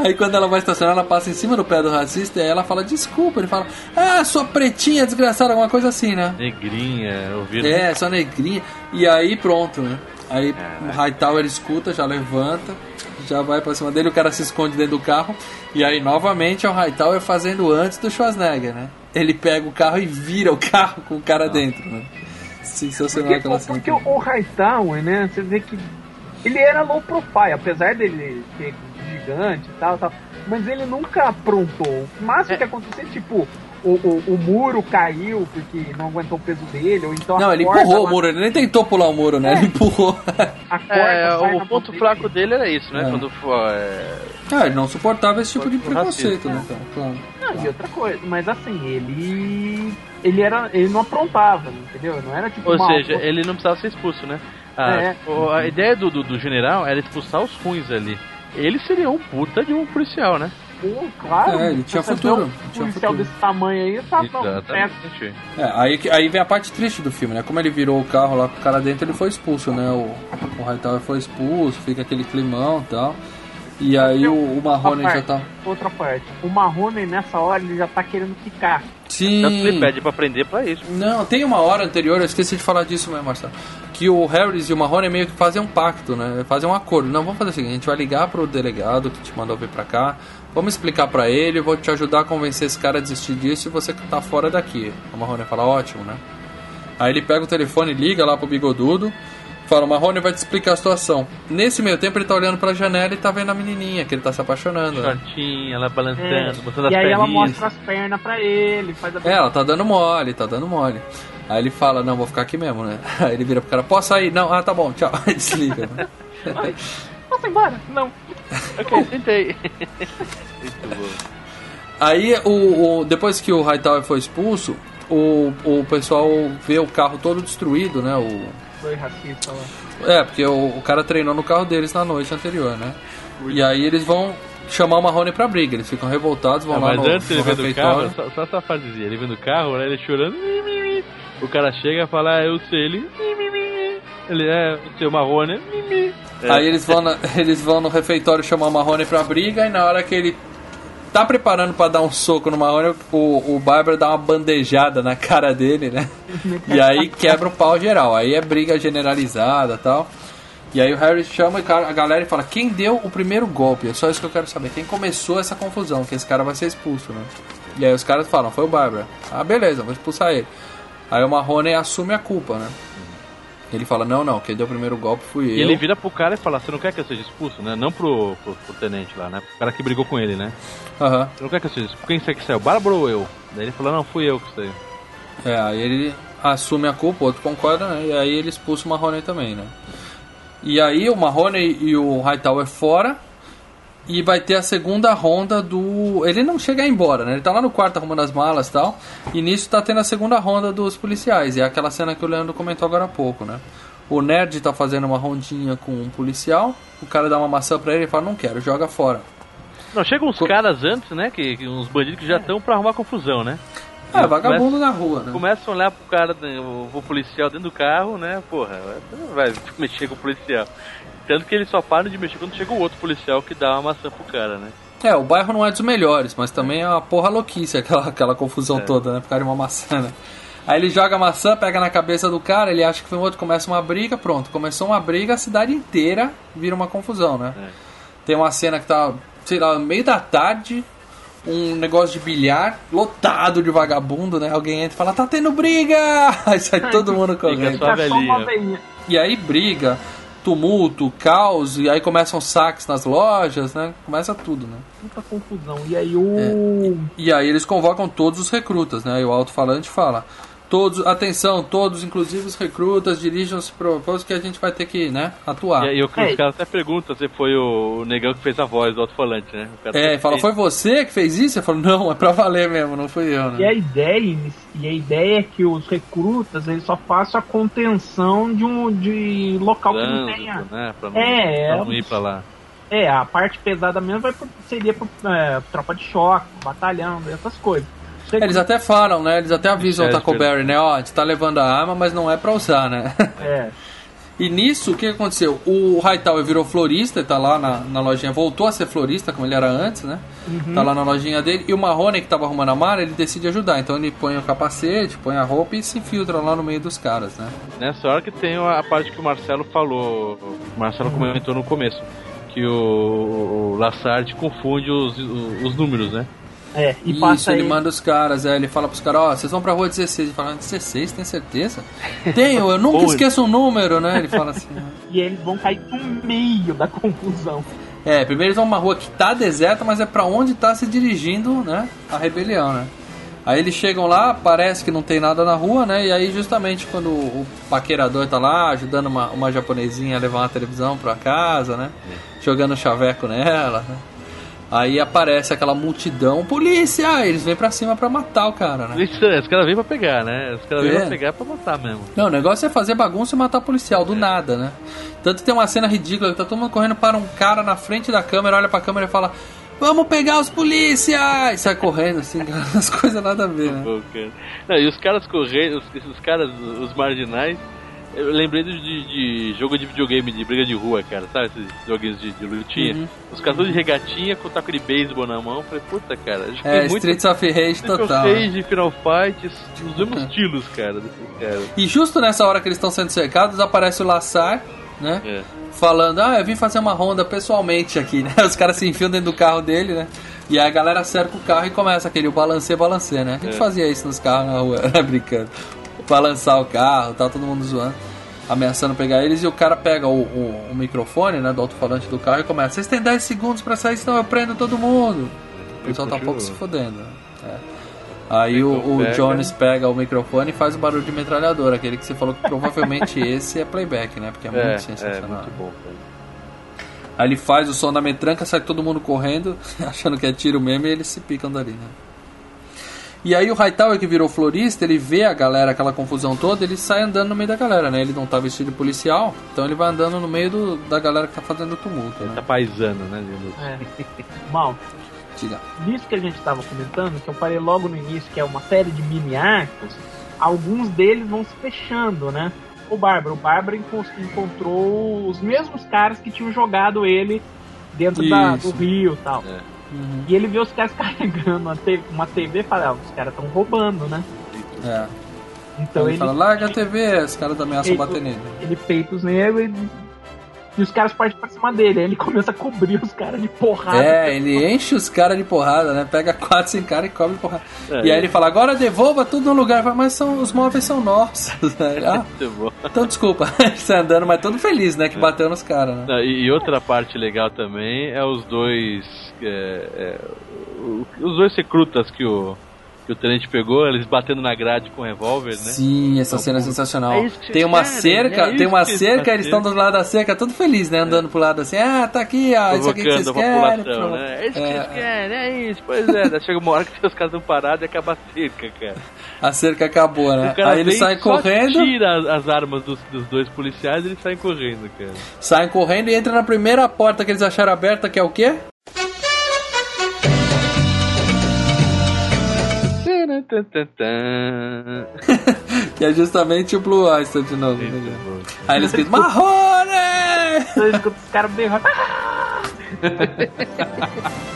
Aí quando ela vai estacionar, ela passa em cima do pé do racista e aí ela fala desculpa. Ele fala, ah, sua pretinha desgraçada, alguma coisa assim, né? Negrinha, ouvindo. É, só negrinha. E aí pronto, né? Aí Caraca. o Hightower escuta, já levanta, já vai pra cima dele, o cara se esconde dentro do carro. E aí novamente é o Hightower fazendo antes do Schwarzenegger, né? Ele pega o carro e vira o carro com o cara dentro, né? Sensacional Porque, aquela cena. porque o, o Hightower, né? Você vê que ele era low profile, apesar dele ser gigante e tal, tal. Mas ele nunca aprontou. O máximo É. que aconteceu, tipo, o, o, o muro caiu porque não aguentou o peso dele, ou então a Não, ele corda empurrou o lá- muro, ele nem tentou pular o muro, né? Ele empurrou. A corda É, o ponto fraco dele. era isso, né? É. Quando for. É... ah, ele não suportava esse tipo de Racismo. preconceito, né, cara? Claro. Não, e outra coisa, mas assim, ele. Ele era. Ele não aprontava, entendeu? Não era tipo Ou uma- seja, ele não precisava ser expulso, né? A, É. o- a ideia do, do, do general era expulsar os ruins ali. Ele seria um puta de um policial, né? Pô, claro. É, ele tinha futuro, Um tinha policial futuro. desse tamanho aí, tá bom. É, Exatamente. É, aí, aí vem a parte triste do filme, né? Como ele virou o carro lá com o cara dentro, ele foi expulso, né? O, o Hightower foi expulso, fica aquele climão e tal. E aí o, o Marrone já tá. Outra parte. O Marrone, nessa hora, ele já tá querendo ficar. Sim. Tanto que ele pede pra aprender pra isso. Não, tem uma hora anterior, eu esqueci de falar disso mesmo, Marcelo. Que o Harris e o Marrone meio que fazem um pacto, né? Fazem um acordo. Não, vamos fazer o seguinte: a gente vai ligar pro delegado que te mandou vir pra cá. Vamos explicar pra ele, eu vou te ajudar a convencer esse cara a desistir disso e você que tá fora daqui. O Marrone fala: ótimo, né? Aí ele pega o telefone, liga lá pro bigodudo, fala: o Marrone vai te explicar a situação. Nesse meio tempo ele tá olhando pra janela e tá vendo a menininha, que ele tá se apaixonando. Né? Ela balançando, É, botando as e aí ela perninhas. mostra as pernas pra ele, faz a É, ela tá dando mole, tá dando mole. Aí ele fala, não, vou ficar aqui mesmo, né? Aí ele vira pro cara, posso sair? Não, ah, tá bom, tchau. Aí desliga. né? Ai, Posso ir embora? Não. Ok, tentei. Muito bom. Aí, o, o- depois que o Hightower foi expulso, o, o pessoal vê o carro todo destruído, né? O, Foi racista lá. é, porque o, o cara treinou no carro deles na noite anterior, né? E aí eles vão chamar o Marrone pra briga. Eles ficam revoltados, vão Ah, lá mas no, antes ele no vem do carro, só, só essa fasezinha, ele vem do carro, né, ele chorando, o cara chega e fala, ah, eu sei, ele, ele é o seu Marrone. É. Aí eles vão, na- eles vão no refeitório chamar o Marrone pra briga e na hora que ele tá preparando pra dar um soco no Marrone, o, o Bárbara dá uma bandejada na cara dele, né? E aí quebra o pau geral. Aí é briga generalizada tal. E aí o Harry chama a galera e fala: Quem deu o primeiro golpe? É só isso que eu quero saber. Quem começou essa confusão? Que esse cara vai ser expulso, né? E aí os caras falam: Foi o Bárbara. Ah, beleza, vou expulsar ele. Aí o Marrone assume a culpa, né? Ele fala: Não, não, quem deu o primeiro golpe fui eu. E ele vira pro cara e fala, você não quer que eu seja expulso, né? Não pro, pro, pro tenente lá, né? O cara que brigou com ele, né? Aham. Você não quer que eu seja expulso? Quem você que saiu, Bárbara ou eu? Daí ele falou, não, fui eu que saiu. É, aí ele assume a culpa, o outro concorda, né? E aí ele expulsa o Marrone também, né? E aí o Marrone e o Hightower fora. E vai ter a segunda ronda do. Ele não chega a ir embora, né? Ele tá lá no quarto arrumando as malas e tal. E nisso tá tendo a segunda ronda dos policiais. E é aquela cena que o Leandro comentou agora há pouco, né? O nerd tá fazendo uma rondinha com um policial. O cara dá uma maçã pra ele e fala: Não quero, joga fora. Não, chegam uns Co- caras antes, né? Que, que uns bandidos que já estão pra arrumar confusão, né? É, vagabundo na rua, né? Começam a olhar pro cara, o, o policial dentro do carro, né? Porra, vai mexer com o policial. Tanto que eles só param de mexer quando chega o outro policial que dá uma maçã pro cara, né? É, o bairro não é dos melhores, mas também é uma porra louquice aquela, aquela confusão toda, né? Por causa de uma maçã, né? Aí ele joga a maçã, pega na cabeça do cara, ele acha que foi um outro, começa uma briga, pronto. Começou uma briga, a cidade inteira vira uma confusão, né? É. Tem uma cena que tá, sei lá, no meio da tarde, um negócio de bilhar, lotado de vagabundo, né? Alguém entra e fala, tá tendo briga! Aí sai todo mundo correndo. Tá. E aí briga, tumulto, caos, e aí começam saques nas lojas, né? Começa tudo, né? Muita confusão. E aí o. E aí eles convocam todos os recrutas, né? E o alto-falante fala: todos, atenção, todos, inclusive os recrutas, dirijam-se pro posto que a gente vai ter que, né, atuar. E aí o- É. os caras até perguntam se foi o, o negão que fez a voz do alto-falante, né? O cara É, fala: foi você que fez isso? Eu falo: não, é pra valer mesmo, não fui eu, E a né? ideia, e a ideia é que os recrutas eles só façam a contenção de um de local que não tenha. Trânsito, né? Pra não, É, pra é. não ir pra lá. É, a parte pesada mesmo vai pro, seria pro, é, tropa de choque, batalhão, essas coisas. Os Eles até falam, né? Eles até avisam o É, Tacoberry, né? Ó, a gente tá levando a arma, mas não é pra usar, né? É, E nisso, o que aconteceu? O Hightower virou florista, tá lá na, na lojinha, voltou a ser florista, como ele era antes, né? Tá lá na lojinha dele. E o Marrone, que tava arrumando a mala, ele decide ajudar. Então ele põe o capacete, põe a roupa e se infiltra lá no meio dos caras, né? Nessa hora que tem a parte que o Marcelo falou, o Marcelo comentou no começo, que o, o Lassard confunde os, os números, né? É, e Isso, passa ele aí. manda os caras, é, ele fala pros caras, ó, vocês vão pra rua 16. Ele fala, 16, tem certeza? Tenho, eu nunca esqueço um número, né? Ele fala assim. né? E eles vão cair no meio da confusão. É, primeiro eles vão pra uma rua que tá deserta, mas é pra onde tá se dirigindo, né? A rebelião, né? Aí eles chegam lá, parece que não tem nada na rua, né? E aí justamente quando o paquerador tá lá, ajudando uma, uma japonesinha a levar uma televisão pra casa, né? Jogando chaveco nela, né? Aí aparece aquela multidão, polícia! Eles vêm pra cima pra matar o cara, né? Isso, é, os caras vêm pra pegar, né? Os caras vêm É. pra pegar pra matar mesmo. Não, o negócio é fazer bagunça e matar policial, do nada, né? Tanto tem uma cena ridícula que tá todo mundo correndo para um cara na frente da câmera, olha pra câmera e fala: Vamos pegar os polícias! E sai correndo, assim, as coisas nada a ver, né? Não, e os caras correndo, os, esses caras, os marginais, eu lembrei de, de jogo de videogame de briga de rua, cara, sabe? Esses joguinhos de, de lutinha. Uhum. Os caras todos de regatinha com taco de beisebol na mão. Falei, puta, cara, É, muito Streets of Rage Street of total. né? Rage, Final Fight, os mesmos estilos, cara, caras. E justo nessa hora que eles estão sendo cercados, aparece o Lassar, né? É. Falando, ah, eu vim fazer uma ronda pessoalmente aqui, né? Os caras se enfiam dentro do carro dele, né? E aí a galera cerca o carro e começa aquele balancê, balancê, né? A gente É. fazia isso nos carros na rua, né? Brincando. Balançar o carro, tá todo mundo zoando. Ameaçando pegar eles e o cara pega o, o- o microfone, né, do alto-falante do carro e começa: Vocês têm 10 segundos pra sair, senão eu prendo todo mundo. O pessoal tá um pouco se fodendo. né? É. Aí o, o Pega. Jones pega o microfone e faz o barulho de metralhadora, aquele que você falou que provavelmente esse é playback, né? Porque é, É, muito é, sensacional. muito bom. Aí ele faz o som da metranca, sai todo mundo correndo, achando que é tiro mesmo, e eles se picam dali, né? E aí o Hightower que virou florista, ele vê a galera, aquela confusão toda, ele sai andando no meio da galera, né? Ele não tá vestido de policial, então ele vai andando no meio do, da galera que tá fazendo tumulto, Ele né? tá paisano, né, Linus? É. Mal, Diga. nisso que a gente estava comentando, que eu falei logo no início, que é uma série de mini arcos, alguns deles vão se fechando, né? O Bárbaro, o Bárbaro encon- encontrou os mesmos caras que tinham jogado ele dentro da- do rio e tal. É. Uhum. E ele vê os caras carregando uma TV, uma TV e fala, ah, os caras estão roubando, né? É. Então ele, ele, fala, larga a TV, os caras ameaçam Ele- bater nele. ele peita os negros e, e os caras partem pra cima dele. Aí ele começa a cobrir os caras de porrada. É, ele enche os caras de porrada, né? Pega quatro, cinco caras e cobre de porrada. É, e aí ele fala, agora devolva tudo no lugar. Fala, Mas são, os móveis são nossos. Aí, ah, então desculpa. Ele sai andando, mas todo feliz, né? Que bateu nos caras, né? Não, e, e outra parte legal também é os dois. é, é, os dois recrutas que o, que o tenente pegou, eles batendo na grade com revólver, né? Sim, essa cena é sensacional. É isso que tem uma querem, cerca, é tem uma cerca, eles estão do lado da cerca, todo feliz, né? Andando pro lado assim, ah, tá aqui, ó, isso aqui que vocês querem. população, pronto. né? É isso que É, vocês querem, é isso, pois é. Daí chega uma hora que os caras estão parados e acaba a cerca, cara. A cerca acabou, né? Aí eles saem correndo, tira as, as armas dos, dos dois policiais e eles saem correndo, cara. saem correndo e entram na primeira porta que eles acharam aberta, que é o quê? Que é justamente o Blue Oyster de novo. né? Aí eles gritam, Marrone! Ele escuta os caras berrando. "Ah!"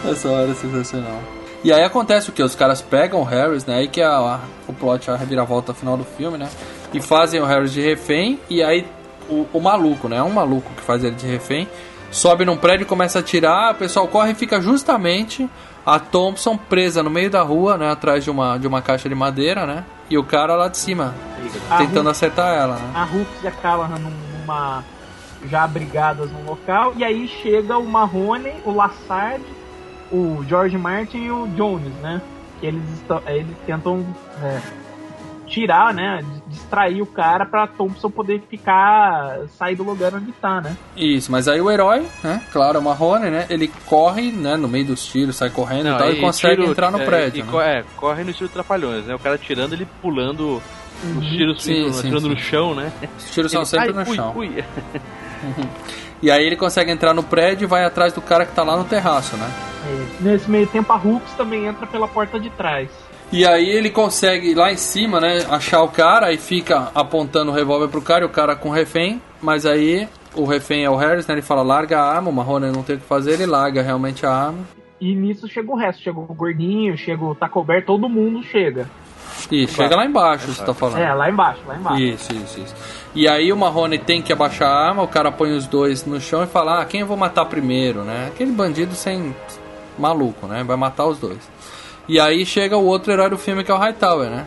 Essa hora é sensacional. E aí acontece o que? Os caras pegam o Harris, né? Aí que é a, o plot, a reviravolta final do filme, né? E fazem o Harris de refém. E aí o, o maluco, né? Um maluco que faz ele de refém. Sobe num prédio e começa a atirar. O pessoal corre e fica justamente a Thompson presa no meio da rua, né? Atrás de uma, de uma caixa de madeira, né? E o cara lá de cima, A tentando Hulk- acertar ela, né? A Hulk e a Callahan numa já abrigadas num local e aí chega o Marrone, o Lassard, o George Martin e o Jones, né? Que eles estão, eles tentam é, tirar, né? Distrair o cara pra Thompson poder ficar sair do lugar onde tá, né? Isso, mas aí o herói, né? Claro, o Marrone, né? Ele corre, né? No meio dos tiros, sai correndo e tal, e consegue tiro- entrar no é, prédio. e né? é, corre no estilo Trapalhões, né? O cara tirando, ele pulando os tiros, Sim, indo- sim, atirando sim. no chão, né? Os tiros são Ele, sempre ai, no fui, chão. fui. E aí ele consegue entrar no prédio e vai atrás do cara que tá lá no terraço, né? É, nesse meio tempo a Hulk também entra pela porta de trás. E aí ele consegue lá em cima, né, achar o cara e fica apontando o revólver pro cara e o cara com o refém, mas aí o refém é o Harris, né? Ele fala, larga a arma, o Marrone não tem o que fazer, ele larga realmente a arma. E nisso chega o resto, chega o Gordinho, chega o Taco Bell, todo mundo chega. E chega lá embaixo, você tá falando. É, lá embaixo, lá embaixo. Isso, isso, isso. E aí o Marrone tem que abaixar a arma, o cara põe os dois no chão e fala, ah, quem eu vou matar primeiro, né? Aquele bandido sem maluco, né? Vai matar os dois. E aí chega o outro herói do filme que é o Hightower, né?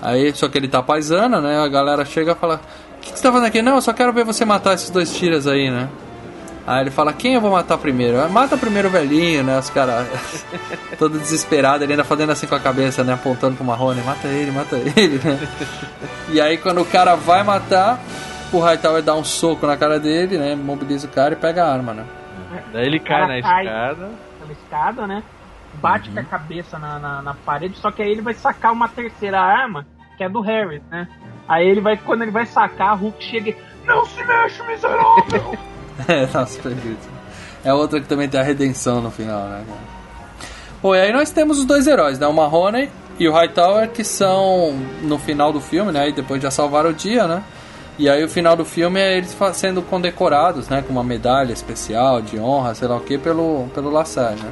Aí, só que ele tá paisana, né? A galera chega e fala, o que, que você tá fazendo aqui? Não, eu só quero ver você matar esses dois tiras aí, né? Aí ele fala, quem eu vou matar primeiro? "Ah, Mata primeiro o velhinho, né? Os caras todo desesperado, ele ainda fazendo assim com a cabeça, né? Apontando pro Marrone, mata ele, mata ele, né? E aí quando o cara vai matar, o Hightower dá um soco na cara dele, né? Mobiliza o cara e pega a arma, né? Daí ele cai na cai. escada. pela escada, né? Bate Uhum. com a cabeça na, na, na parede, só que aí ele vai sacar uma terceira arma, que é do Harry, né? Aí ele vai, quando ele vai sacar, a Hulk chega e. Não se mexe, miserável! É, nossa, perfeito. É outra que também tem a redenção no final, né? Bom, e aí nós temos os dois heróis, né? O Mahoney e o Hightower, que são no final do filme, né? E depois já salvaram o dia, né? E aí o final do filme é eles sendo condecorados, né? Com uma medalha especial de honra, sei lá o que, pelo, pelo Lassar, né?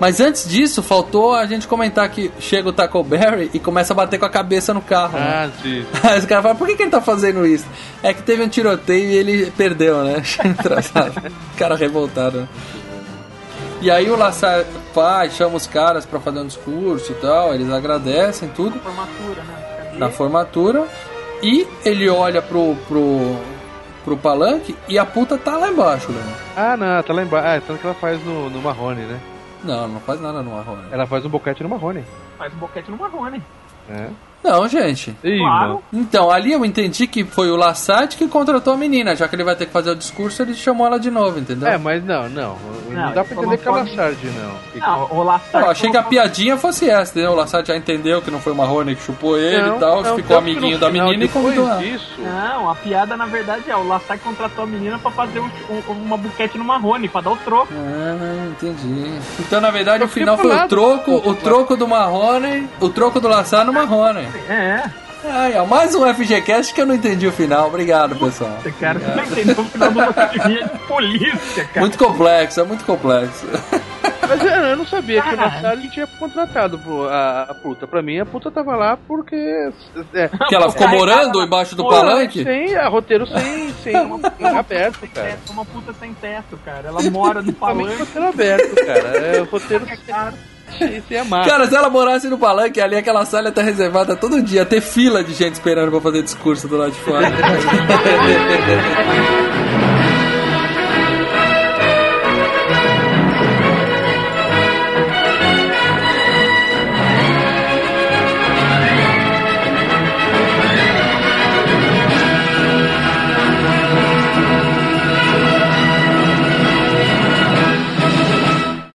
Mas antes disso, faltou a gente comentar que chega o Taco Berry e começa a bater com a cabeça no carro, né? Ah, sim. Aí os caras falam, por que, que ele tá fazendo isso? É que teve um tiroteio e ele perdeu, né? Cara revoltado. né? E aí o Lassar pai chama os caras pra fazer um discurso e tal, eles agradecem tudo Formatura, né? Na formatura e ele olha pro, pro, pro palanque e a puta tá lá embaixo, né? Ah, não, tá lá embaixo. Ah, tanto que ela faz no, no Marrone, né? Não, não faz nada no Marrone. Ela faz um boquete no Marrone. Faz um boquete no Marrone. É. Não, gente. Ih, Claro. Então, ali eu entendi que foi o Lassat que contratou a menina. Já que ele vai ter que fazer o discurso, ele chamou ela de novo, entendeu? É, mas não, não. Não, Não, dá pra entender que é o Lassard, não. Não, o Lassard. Eu achei que a piadinha fosse essa, entendeu? O Lassat já entendeu que não foi o Marrone que chupou ele Não, e tal, não, ficou amiguinho da menina e convidou ela. disso, Não, a piada na verdade é o Lassard contratou a menina pra fazer um- um- uma buquete no Marrone, pra dar o troco. Ah, entendi. Então, na verdade, o final foi o troco, o troco do Marrone, o troco do Lassat no Marrone. É, Ai, ó, mais um FGCast que eu não entendi o final. Obrigado, pessoal. esse cara você não entendeu o final de uma atividade de polícia, cara. Muito complexo, é muito complexo. Mas eu, eu não sabia que o. Lassard tinha contratado pro- a, a puta. Pra mim, a puta tava lá porque. É, Que ela ficou morando embaixo do palanque? sem a roteiro sem, sem aberto, cara. É uma puta sem teto, cara. Ela mora no palanque. roteiro aberto, cara. É o roteiro Cara, sem amar. Cara, se ela morasse no palanque, ali aquela sala tá reservada todo dia. Ter fila de gente esperando pra fazer discurso do lado de fora.